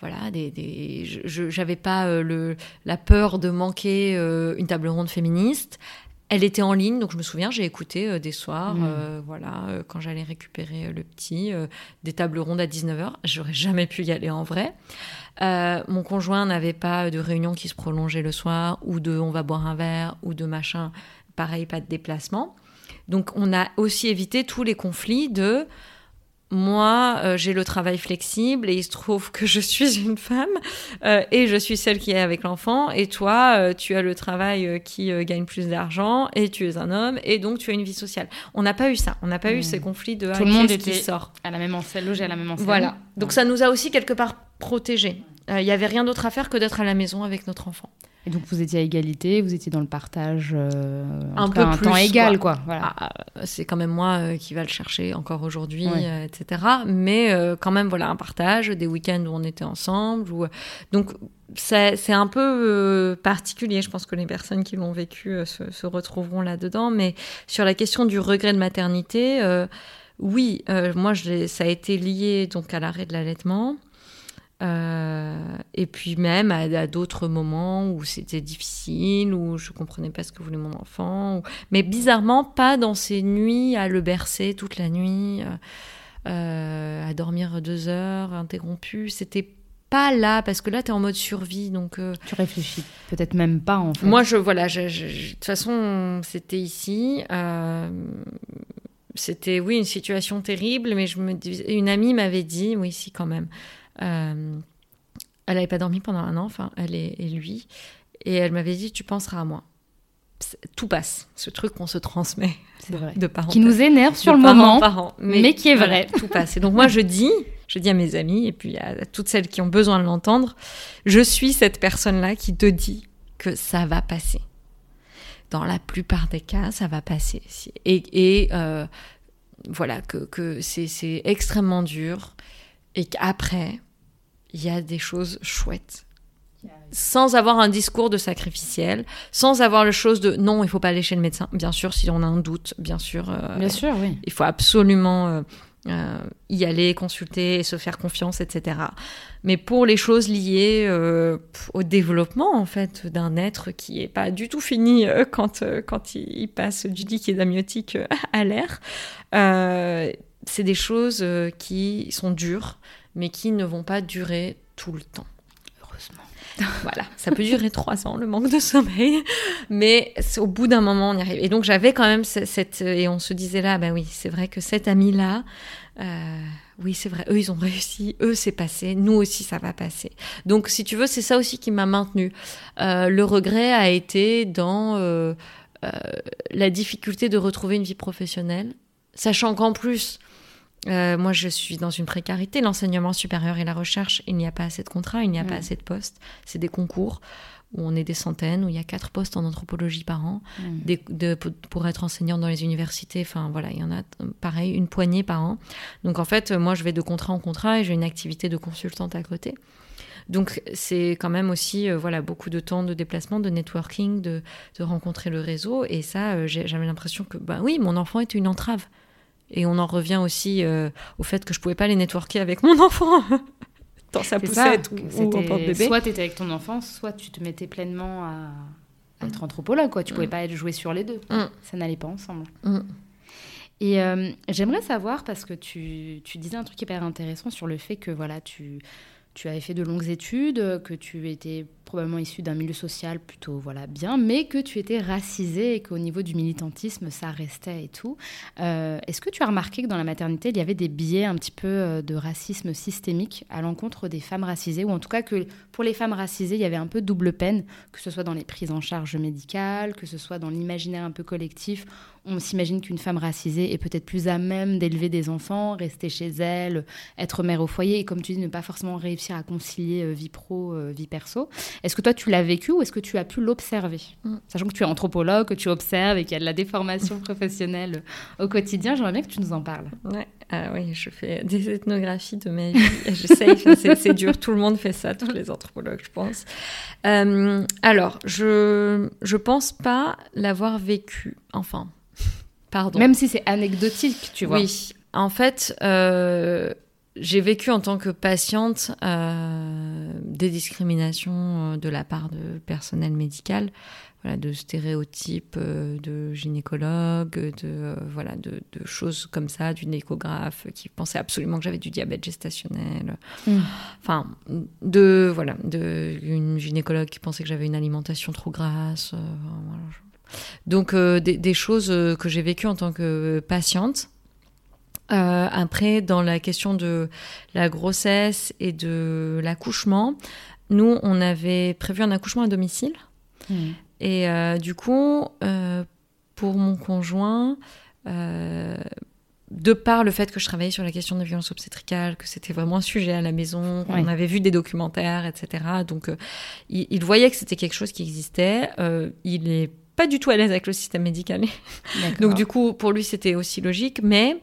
voilà, des, des j'avais pas le, la peur de manquer une table ronde féministe. Elle était en ligne, donc je me souviens, j'ai écouté des soirs, mmh. voilà, quand j'allais récupérer le petit, des tables rondes à 19h. J'aurais jamais pu y aller en vrai. mon conjoint n'avait pas de réunion qui se prolongeait le soir, ou de on va boire un verre, ou de machin. Pareil, pas de déplacement. Donc on a aussi évité tous les conflits de moi, euh, j'ai le travail flexible et il se trouve que je suis une femme euh, et je suis celle qui est avec l'enfant. Et toi, euh, tu as le travail qui gagne plus d'argent et tu es un homme et donc tu as une vie sociale. On n'a pas eu ça. On n'a pas eu ces conflits de tout le monde était sort à la même enseigne, logé à la même enseigne. Voilà. Donc ça nous a aussi quelque part protégés. Il n'y avait rien d'autre à faire que d'être à la maison avec notre enfant. Et donc vous étiez à égalité, vous étiez dans le partage euh, un peu un temps égal, quoi. Voilà. Ah, c'est quand même moi euh, qui va le chercher encore aujourd'hui, euh, etc. Mais quand même, voilà, un partage, des week-ends où on était ensemble. Ou... Donc c'est un peu particulier. Je pense que les personnes qui l'ont vécu se, se, retrouveront là-dedans. Mais sur la question du regret de maternité, oui, moi je ça a été lié donc à l'arrêt de l'allaitement. Euh, et puis même à, d'autres moments où c'était difficile, où je comprenais pas ce que voulait mon enfant. Mais bizarrement, pas dans ces nuits à le bercer toute la nuit, euh, euh, à dormir deux heures interrompu. C'était pas là, parce que là, tu es en mode survie. Donc, Tu réfléchis peut-être même pas, en fait. Moi, je, voilà, de toute façon, c'était ici. c'était, oui, une situation terrible, mais je me, une amie m'avait dit, oui, si, quand même. Euh, elle n'avait pas dormi pendant un an, enfin, elle et, lui. Et elle m'avait dit, tu penseras à moi. Tout passe, ce truc qu'on se transmet vrai. de parents. Qui nous énerve sur le moment, mais, qui est vrai. tout passe. Et donc moi, je dis, je dis à mes amis, et puis à toutes celles qui ont besoin de l'entendre, je suis cette personne-là qui te dit que ça va passer. Dans la plupart des cas, ça va passer. Et, euh, voilà, que, que c'est extrêmement dur et qu'après, il y a des choses chouettes. Sans avoir un discours de sacrificiel, sans avoir le chose de non, il faut pas aller chez le médecin. Bien sûr, si on a un doute, bien sûr. Euh, bien sûr, oui. Il faut absolument euh, euh, y aller, consulter, se faire confiance, etc. Mais pour les choses liées au développement en fait d'un être qui est pas du tout fini quand quand il, passe du liquide amniotique à l'air, c'est des choses qui sont dures mais qui ne vont pas durer tout le temps. Heureusement. [LAUGHS] voilà, ça peut durer trois ans, le manque de sommeil, mais au bout d'un moment, on y arrive. Et donc j'avais quand même cette... Et on se disait là, ben oui, c'est vrai que cet ami-là, euh, oui, c'est vrai, eux, ils ont réussi, eux, c'est passé, nous aussi, ça va passer. Donc, si tu veux, c'est ça aussi qui m'a maintenue. Euh, le regret a été dans euh, la difficulté de retrouver une vie professionnelle, sachant qu'en plus, moi, je suis dans une précarité. L'enseignement supérieur et la recherche, il n'y a pas assez de contrats, il n'y a pas assez de postes. C'est des concours où on est des centaines, où il y a quatre postes en anthropologie par an. de, pour être enseignant dans les universités, enfin voilà, il y en a pareil, une poignée par an. Donc en fait, moi, je vais de contrat en contrat et j'ai une activité de consultante à côté. Donc c'est quand même aussi euh, voilà beaucoup de temps de déplacement, de networking, de, rencontrer le réseau. Et ça, euh, j'avais l'impression que bah oui, mon enfant était une entrave. Et on en revient aussi euh, au fait que je pouvais pas les networker avec mon enfant. [LAUGHS] dans sa poussette ou, en porte-bébé. Soit tu étais avec ton enfant, soit tu te mettais pleinement à, être mm. anthropologue. Quoi. Tu pouvais mm. pas jouer sur les deux. Mm. Ça n'allait pas ensemble. Et j'aimerais savoir, parce que tu, tu, disais un truc hyper intéressant sur le fait que voilà, tu, tu avais fait de longues études, que tu étais probablement issu d'un milieu social plutôt voilà bien, mais que tu étais racisé et qu'au niveau du militantisme, ça restait et tout. Euh, est-ce que tu as remarqué que dans la maternité, il y avait des biais un petit peu euh, de racisme systémique à l'encontre des femmes racisées, ou en tout cas que pour les femmes racisées, il y avait un peu double peine, que ce soit dans les prises en charge médicales, que ce soit dans l'imaginaire un peu collectif? On s'imagine qu'une femme racisée est peut-être plus à même d'élever des enfants, rester chez elle, être mère au foyer et comme tu dis, ne pas forcément réussir à concilier euh, vie pro, vie perso. Est-ce que toi tu l'as vécu ou est-ce que tu as pu l'observer mm. Sachant que tu es anthropologue, que tu observes et qu'il y a de la déformation [LAUGHS] professionnelle au quotidien, j'aimerais bien que tu nous en parles. Ouais. Ah oui, je fais des ethnographies de ma vie. J'essaye, c'est dur. Tout le monde fait ça, tous les anthropologues, je pense. Euh, alors, je je pense pas l'avoir vécu. Enfin, même si c'est anecdotique, tu vois. Oui. En fait, euh, j'ai vécu en tant que patiente euh, des discriminations euh, de la part de personnel médical, voilà, de stéréotypes de gynécologues, de voilà, de, choses comme ça, d'une échographe qui pensait absolument que j'avais du diabète gestationnel. Hmm. Enfin, de voilà, de une gynécologue qui pensait que j'avais une alimentation trop grasse. Voilà, donc euh, des, choses euh, que j'ai vécues en tant que patiente. Euh, après, dans la question de la grossesse et de l'accouchement, nous, on avait prévu un accouchement à domicile. Mmh. Et du coup, pour mon conjoint, de par le fait que je travaillais sur la question de violence obstétricale, que c'était vraiment un sujet à la maison, qu'on avait vu des documentaires, etc. Donc, il, il, voyait que c'était quelque chose qui existait. il est pas du tout à l'aise avec le système médical. Donc du coup, pour lui, c'était aussi logique. Mais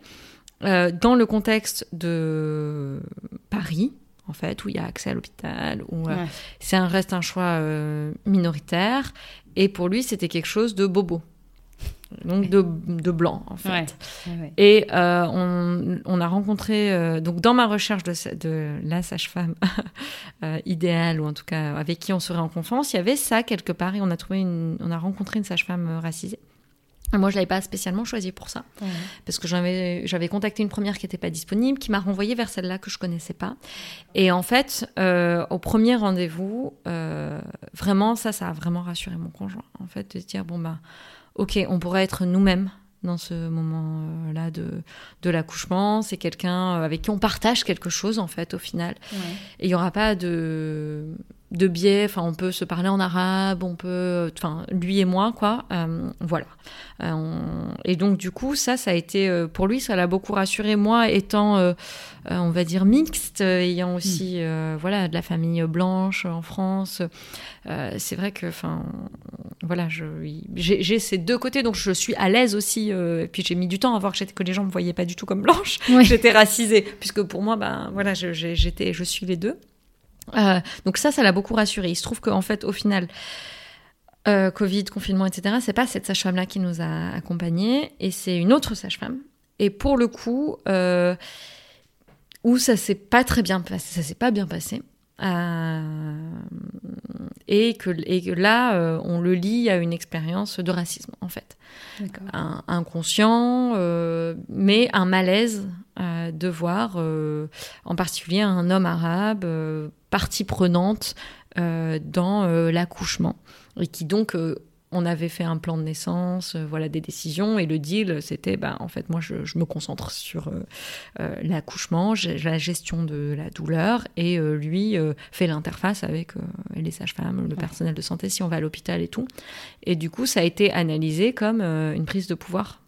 euh, dans le contexte de Paris, en fait, où il y a accès à l'hôpital, où euh, c'est un reste un choix euh, minoritaire, et pour lui, c'était quelque chose de bobo. Donc de, de, blanc en fait. Et on, on, a rencontré, donc dans ma recherche de, de la sage-femme [LAUGHS] idéale, ou en tout cas avec qui on serait en confiance, il y avait ça quelque part, et on a, trouvé une, on a rencontré une sage-femme racisée. Moi, je l'avais pas spécialement choisie pour ça, parce que j'avais, j'avais contacté une première qui n'était pas disponible, qui m'a renvoyée vers celle-là que je connaissais pas. Et en fait, au premier rendez-vous, vraiment, ça, ça a vraiment rassuré mon conjoint. En fait, de se dire bon bah ok, on pourrait être nous-mêmes dans ce moment-là de, de l'accouchement. C'est quelqu'un euh, avec qui on partage quelque chose, en fait, au final. Et il n'y aura pas de, de biais. Enfin, on peut se parler en arabe, on peut. Enfin, lui et moi, quoi. Euh, voilà. Euh, et donc, du coup, ça, ça a été. pour lui, ça l'a beaucoup rassuré. Moi, étant, on va dire, mixte, ayant aussi, mm. voilà, de la famille blanche en France, c'est vrai que, enfin, voilà, j'ai ces deux côtés, donc je suis à l'aise aussi. et puis j'ai mis du temps à voir que, que les gens me voyaient pas du tout comme blanche. [LAUGHS] J'étais racisée, puisque pour moi, ben voilà, j'étais, je suis les deux. Euh, donc ça, ça l'a beaucoup rassuré. Il se trouve qu'en fait, au final, euh, Covid, confinement, etc., c'est pas cette sage-femme-là qui nous a accompagnés, et c'est une autre sage-femme. Et pour le coup, euh, où ça s'est pas très bien passé, ça s'est pas bien passé. et, que, et que là, on le lie à une expérience de racisme, en fait. Un, inconscient, mais un malaise de voir, en particulier un homme arabe, partie prenante euh, dans euh, l'accouchement et qui donc euh, on avait fait un plan de naissance, voilà des décisions et le deal c'était ben en fait moi je, me concentre sur l'accouchement, la gestion de la douleur et lui fait l'interface avec les sages-femmes, le personnel de santé si on va à l'hôpital et tout. Et du coup ça a été analysé comme une prise de pouvoir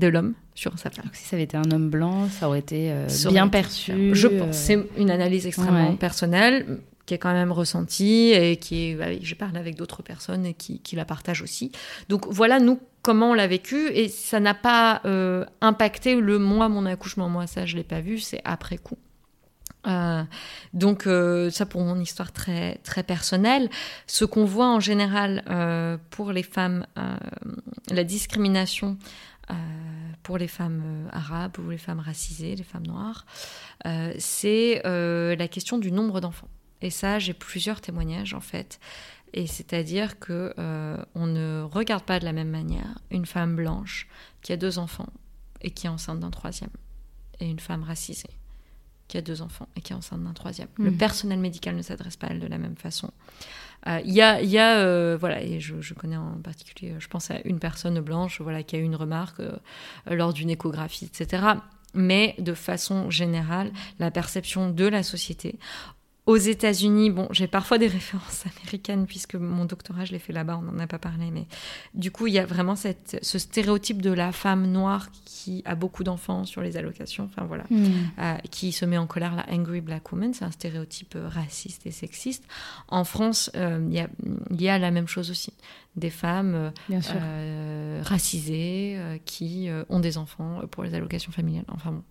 de l'homme sur sa femme. si ça avait été un homme blanc, ça aurait été bien perçu. Je pense. C'est une analyse extrêmement personnelle qui est quand même ressentie et qui est, bah, je parle avec d'autres personnes et qui, qui, la partagent aussi. Donc voilà, nous, comment on l'a vécu et ça n'a pas impacté le moi, mon accouchement. Moi, ça, je l'ai pas vu, c'est après coup. Euh, donc euh, ça pour mon histoire très très personnelle. Ce qu'on voit en général euh, pour les femmes, la discrimination pour les femmes arabes ou les femmes racisées, les femmes noires, c'est la question du nombre d'enfants. Et ça, j'ai plusieurs témoignages en fait. Et c'est-à-dire que on ne regarde pas de la même manière une femme blanche qui a deux enfants et qui est enceinte d'un troisième, et une femme racisée qui a deux enfants et qui est enceinte d'un troisième. Le mhm. personnel médical ne s'adresse pas à elle de la même façon. Euh, il y a, euh, voilà, et je, connais en particulier, je pense à une personne blanche, voilà, qui a eu une remarque euh, lors d'une échographie, etc. Mais de façon générale, la perception de la société aux États-Unis, bon, j'ai parfois des [LAUGHS] références américaines puisque mon doctorat, je l'ai fait là-bas, on n'en a pas parlé, mais du coup, il y a vraiment cette, ce stéréotype de la femme noire qui a beaucoup d'enfants sur les allocations, enfin voilà, hmm. euh, qui se met en colère, la angry black woman, c'est un stéréotype raciste et sexiste. En France, euh, il y, a, y, a, la même chose aussi, des femmes euh, racisées qui ont des enfants pour les allocations familiales. Enfin bon.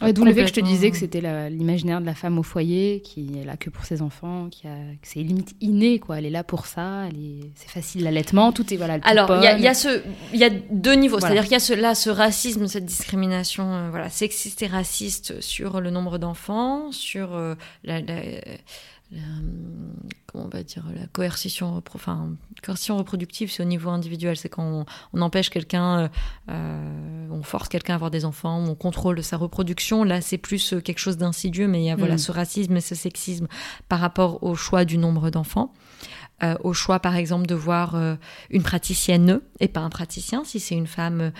D'où le fait que je te disais que c'était l'imaginaire de la femme au foyer qui est là que pour ses enfants, qui a, que c'est limite inné, quoi. Elle est là pour ça, c'est facile l'allaitement, tout est voilà. Alors il y a, y a, ce, il y a deux niveaux, c'est-à-dire qu'il y a ce, là ce racisme, cette discrimination, euh, voilà, sexiste et raciste sur le nombre d'enfants, sur euh, la, comment on va dire la coercition, enfin, coercition reproductive, c'est au niveau individuel, c'est quand on, empêche quelqu'un, euh, euh, on force quelqu'un à avoir des enfants, on contrôle sa reproduction. Là, c'est plus euh, quelque chose d'insidieux, mais il y a voilà mm. ce racisme et ce sexisme par rapport au choix du nombre d'enfants. au choix, par exemple, de voir une praticienne et pas un praticien. Si c'est une femme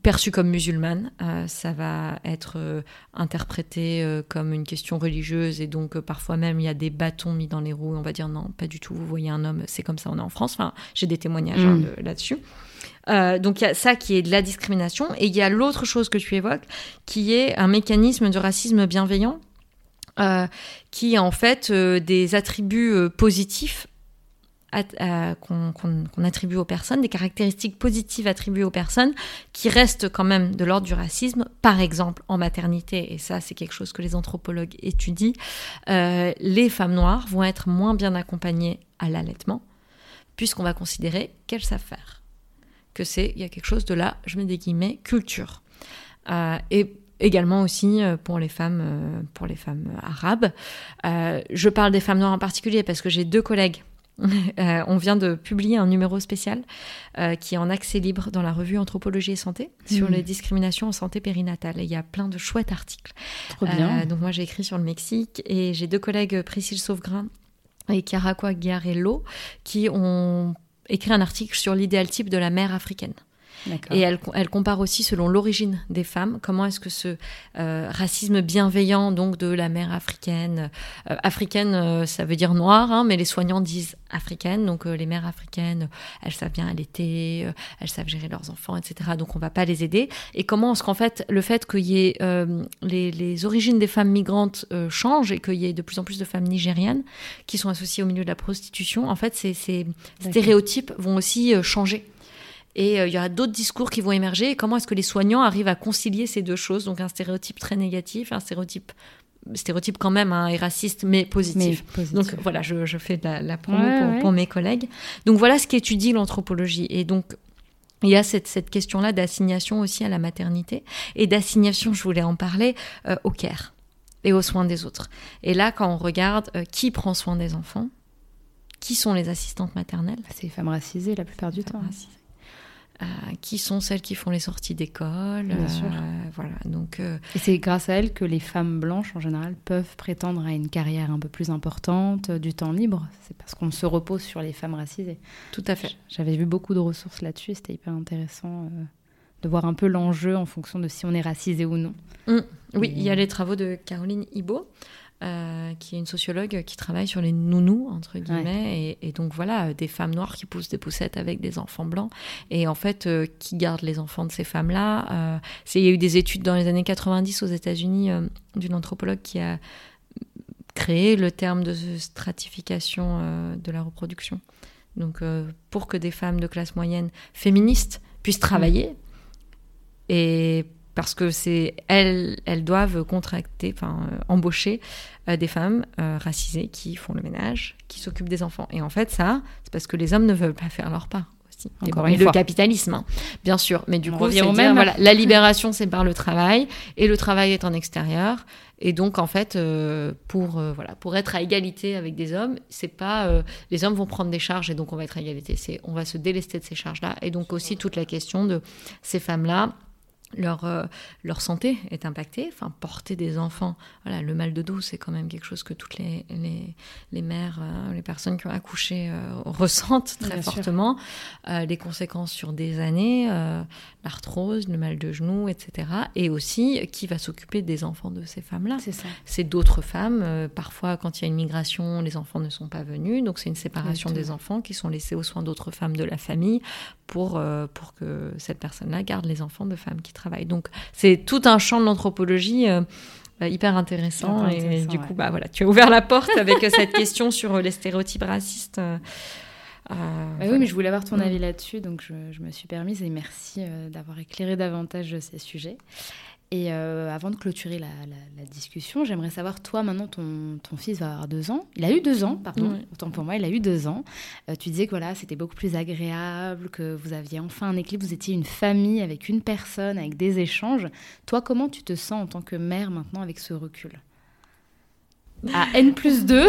perçue comme musulmane, euh, ça va être euh, interprété euh, comme une question religieuse et donc parfois même il y a des bâtons mis dans les roues. On va dire non, pas du tout. Vous voyez un homme, c'est comme ça. On est en France. Enfin, j'ai des témoignages hein, mm. là-dessus. donc il y a ça qui est de la discrimination et il y a l'autre chose que tu évoques qui est un mécanisme de racisme bienveillant qui est en fait des attributs positifs qu'on attribue aux personnes, des caractéristiques positives attribuées aux personnes qui restent quand même de l'ordre du racisme, par exemple en maternité, et ça c'est quelque chose que les anthropologues étudient, euh, les femmes noires vont être moins bien accompagnées à l'allaitement, puisqu'on va considérer qu'elles savent faire, que c'est, il y a quelque chose de là, je mets des guillemets, culture. Euh, et également aussi euh, pour les femmes, pour les femmes arabes. je parle des femmes noires en particulier parce que j'ai deux collègues [LAUGHS] Euh, on vient de publier un numéro spécial euh, qui est en accès libre dans la revue Anthropologie et Santé sur mmh. les discriminations en santé périnatale. Et il y a plein de chouettes articles. Trop bien. Euh, donc moi j'ai écrit sur le Mexique et j'ai deux collègues, Priscille Sauvegrin et Caracoa Guiarello, qui ont écrit un article sur l'idéal type de la mère africaine. Et elle, elle, compare aussi selon l'origine des femmes, comment est-ce que ce euh, racisme bienveillant donc de la mère africaine, euh, africaine euh, ça veut dire noire, hein, mais les soignants disent africaine, donc les mères africaines, elles savent bien allaiter, elles savent gérer leurs enfants, etc. Donc on va pas les aider. Et comment est-ce qu'en fait le fait qu'il y ait les, les, origines des femmes migrantes changent et qu'il y ait de plus en plus de femmes nigérianes qui sont associées au milieu de la prostitution, en fait ces, ces stéréotypes vont aussi changer et euh, il y aura d'autres discours qui vont émerger. Et comment est-ce que les soignants arrivent à concilier ces deux choses? Donc un stéréotype très négatif, un stéréotype stéréotype quand même hein, et raciste mais positif. Donc voilà, je, je fais de la, la promo pour, mes collègues. Donc voilà ce qu'étudie l'anthropologie. Et donc il y a cette, cette question-là d'assignation aussi à la maternité et d'assignation, je voulais en parler, euh, au care et aux soins des autres. Et là, quand on regarde euh, qui prend soin des enfants, qui sont les assistantes maternelles? C'est les femmes racisées la plupart du temps. Euh, qui sont celles qui font les sorties d'école. Bien sûr. Euh, voilà, donc, euh, Et c'est grâce à elles que les femmes blanches, en général, peuvent prétendre à une carrière un peu plus importante, du temps libre. C'est parce qu'on se repose sur les femmes racisées. Tout à fait. J'avais vu beaucoup de ressources là-dessus, c'était hyper intéressant de voir un peu l'enjeu en fonction de si on est racisé ou non. Mmh. Oui, il y a les travaux de Caroline Ibo. Euh, qui est une sociologue qui travaille sur les nounous, entre guillemets, et, donc voilà, des femmes noires qui poussent des poussettes avec des enfants blancs, et en fait, euh, qui gardent les enfants de ces femmes-là. Euh, il y a eu des études dans les années 90 aux États-Unis d'une anthropologue qui a créé le terme de stratification de la reproduction. Donc, pour que des femmes de classe moyenne féministes puissent travailler, mm. et parce que c'est elles, elles doivent contracter, enfin embaucher euh, des femmes euh, racisées qui font le ménage, qui s'occupent des enfants. Et en fait, ça, c'est parce que les hommes ne veulent pas faire leur part. Aussi. Encore et le capitalisme, hein, bien sûr. Mais du coup, c'est même... voilà, la libération, c'est par le travail, et le travail est en extérieur. Et donc, en fait, euh, pour, voilà, pour être à égalité avec des hommes, c'est pas les hommes vont prendre des charges et donc on va être à égalité. C'est on va se délester de ces charges-là. Et donc aussi toute la question de ces femmes-là leur, euh, leur santé est impactée. Enfin, porter des enfants, voilà, le mal de dos, c'est quand même quelque chose que toutes les, les, les mères, euh, les personnes qui ont accouché euh, ressentent très fortement. les conséquences sur des années, l'arthrose, le mal de genou, etc. Et aussi, qui va s'occuper des enfants de ces femmes-là C'est ça. C'est d'autres femmes. parfois, quand il y a une migration, les enfants ne sont pas venus. Donc, c'est une séparation des enfants qui sont laissés aux soins d'autres femmes de la famille pour, pour que cette personne-là garde les enfants de femmes qui travaillent donc c'est tout un champ de l'anthropologie euh, euh, hyper intéressant. et du coup, bah voilà, tu as ouvert la porte avec cette [LAUGHS] question sur euh, les stéréotypes racistes. Bah oui, mais je voulais avoir ton mm. avis là-dessus, donc je, je, me suis permise et merci d'avoir éclairé davantage ces sujets. Et euh, avant de clôturer la, discussion, j'aimerais savoir, toi, maintenant, ton, ton, fils va avoir deux ans. Il a eu deux ans, pardon, autant pour moi, il a eu deux ans. Euh, tu disais que voilà, c'était beaucoup plus agréable, que vous aviez enfin un équilibre, vous étiez une famille avec une personne, avec des échanges. Toi, comment tu te sens en tant que mère maintenant avec ce recul? À N plus 2 [LAUGHS]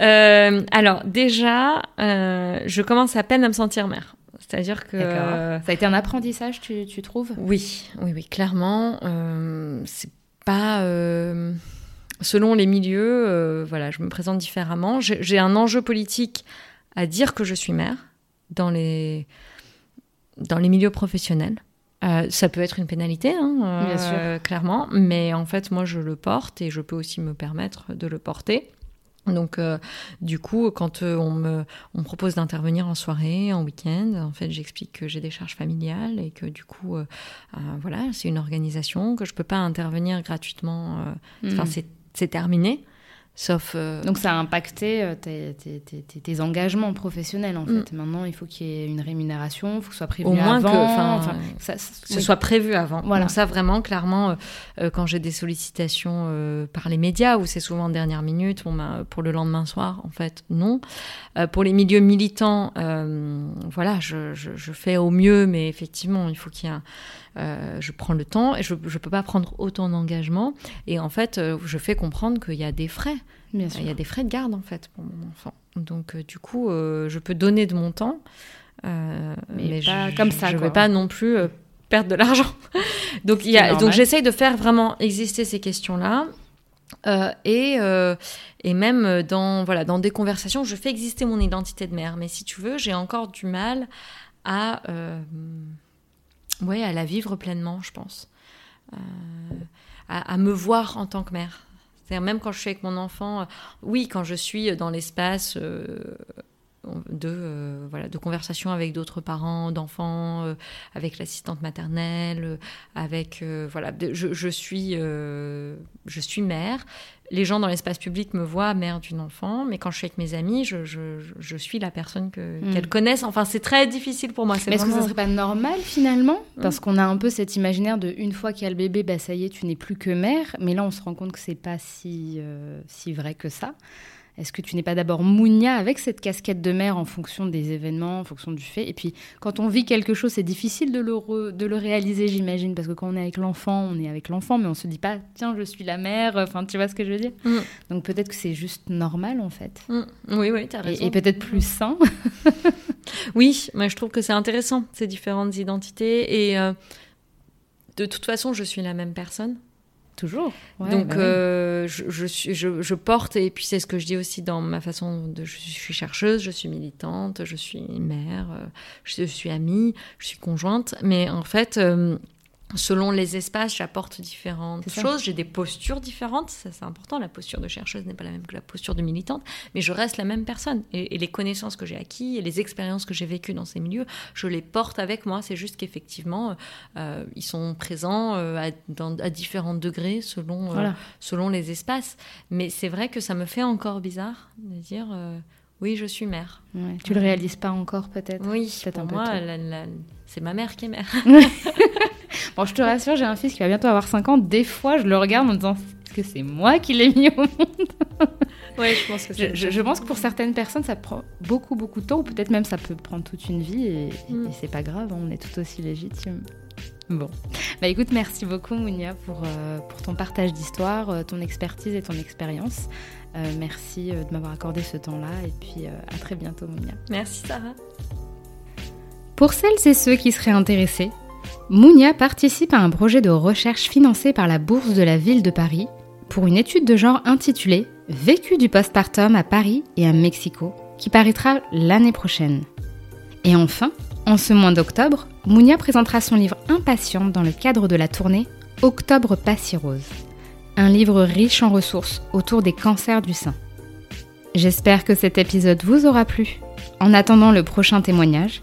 euh, Alors, déjà, je commence à peine à me sentir mère. C'est-à-dire que ça a été un apprentissage, tu, tu trouves? Oui, oui, oui, clairement. Euh, c'est pas euh, selon les milieux. Euh, voilà, je me présente différemment. J'ai un enjeu politique à dire que je suis mère dans les dans les milieux professionnels. ça peut être une pénalité, hein, Bien sûr. clairement, mais en fait, moi, je le porte et je peux aussi me permettre de le porter. Donc, euh, du coup, quand euh, on, me, on propose d'intervenir en soirée, en week-end, en fait, j'explique que j'ai des charges familiales et que du coup, euh, voilà, c'est une organisation, que je peux pas intervenir gratuitement. Enfin, hmm. c'est terminé. Sauf, euh, Donc ça a impacté euh, tes, engagements professionnels en mm. fait. Maintenant, il faut qu'il y ait une rémunération, il faut que ce soit prévu Au moins avant. que ça, ce soit prévu avant. Voilà. Donc ça vraiment, clairement, euh, quand j'ai des sollicitations par les médias, où c'est souvent en dernière minute, pour le lendemain soir, en fait, non. pour les milieux militants, voilà, je, je, fais au mieux, mais effectivement, il faut qu'il y ait un euh, je prends le temps et je ne peux pas prendre autant d'engagement. Et en fait, euh, je fais comprendre qu'il y a des frais. Il y a des frais de garde, en fait, pour mon enfant. Donc, euh, du coup, je peux donner de mon temps. mais, pas comme ça. Je ne vais pas non plus perdre de l'argent. [LAUGHS] donc, donc j'essaye de faire vraiment exister ces questions-là. et, et même dans, voilà, dans des conversations, je fais exister mon identité de mère. Mais si tu veux, j'ai encore du mal à oui, à la vivre pleinement, je pense. Euh, à, me voir en tant que mère. Même quand je suis avec mon enfant, euh, oui, quand je suis dans l'espace euh, de voilà de conversation avec d'autres parents d'enfants avec l'assistante maternelle avec voilà je, je suis je suis mère les gens dans l'espace public me voient mère d'une enfant, mais quand je suis avec mes amis, je, je, je suis la personne hmm. qu'elles connaissent. Enfin, c'est très difficile pour moi. Mais est-ce que ça serait pas normal finalement? Hmm. Parce qu'on a un peu cet imaginaire de une fois qu'il y a le bébé, bah, ça y est, tu n'es plus que mère. Mais là, on se rend compte que c'est pas si, euh, si vrai que ça. Est-ce que tu n'es pas d'abord Mounia avec cette casquette de mère en fonction des événements, en fonction du fait? Et puis, quand on vit quelque chose, c'est difficile de le, de le réaliser, j'imagine, parce que quand on est avec l'enfant, on est avec l'enfant, mais on se dit pas, tiens, je suis la mère. Enfin, tu vois ce que je veux dire? Mm. Donc peut-être que c'est juste normal, en fait. Mm. Oui, oui, tu as raison. Et, peut-être plus sain. [LAUGHS] oui, moi je trouve que c'est intéressant, ces différentes identités. Et euh, de toute façon, je suis la même personne. Toujours. Donc, bah euh, je, suis, je, porte, et puis c'est ce que je dis aussi dans ma façon de. Je suis chercheuse, je suis militante, je suis mère, euh, je, suis amie, je suis conjointe, mais en fait. Euh, Selon les espaces, j'apporte différentes choses. J'ai des postures différentes. Ça, c'est important. La posture de chercheuse n'est pas la même que la posture de militante. Mais je reste la même personne. Et, et les connaissances que j'ai acquises et les expériences que j'ai vécues dans ces milieux, je les porte avec moi. C'est juste qu'effectivement, euh, ils sont présents euh, à, dans- à différents degrés selon, euh, Voilà. selon les espaces. Mais c'est vrai que ça me fait encore bizarre de dire oui, je suis mère. Ouais, Tu le réalises pas encore peut-être Oui, Peut-être pour un moi, tôt. la- la- c'est ma mère qui est mère. [LAUGHS] [LAUGHS] Bon, je te rassure, j'ai un fils qui va bientôt avoir 5 ans. Des fois, je le regarde en me disant est-ce que c'est moi qui l'ai mis au monde? Oui, je pense que je, je- je pense que pour certaines personnes, ça prend beaucoup, beaucoup de temps, ou peut-être même ça peut prendre toute une vie, et, Mm. et c'est pas grave, on est tout aussi légitime. Bon. Bah écoute, merci beaucoup, Mounia, pour, euh, pour ton partage d'histoire, euh, ton expertise et ton expérience. Euh, merci de m'avoir accordé ce temps-là, et puis à très bientôt, Mounia. Merci Sarah. Pour celles et ceux qui seraient intéressés, Mounia participe à un projet de recherche financé par la Bourse de la Ville de Paris pour une étude de genre intitulée Vécu du postpartum à Paris et à Mexico, qui paraîtra l'année prochaine. Et enfin, en ce mois d'octobre, Mounia présentera son livre Impatiente dans le cadre de la tournée Octobre pas si rose, un livre riche en ressources autour des cancers du sein. J'espère que cet épisode vous aura plu. En attendant le prochain témoignage,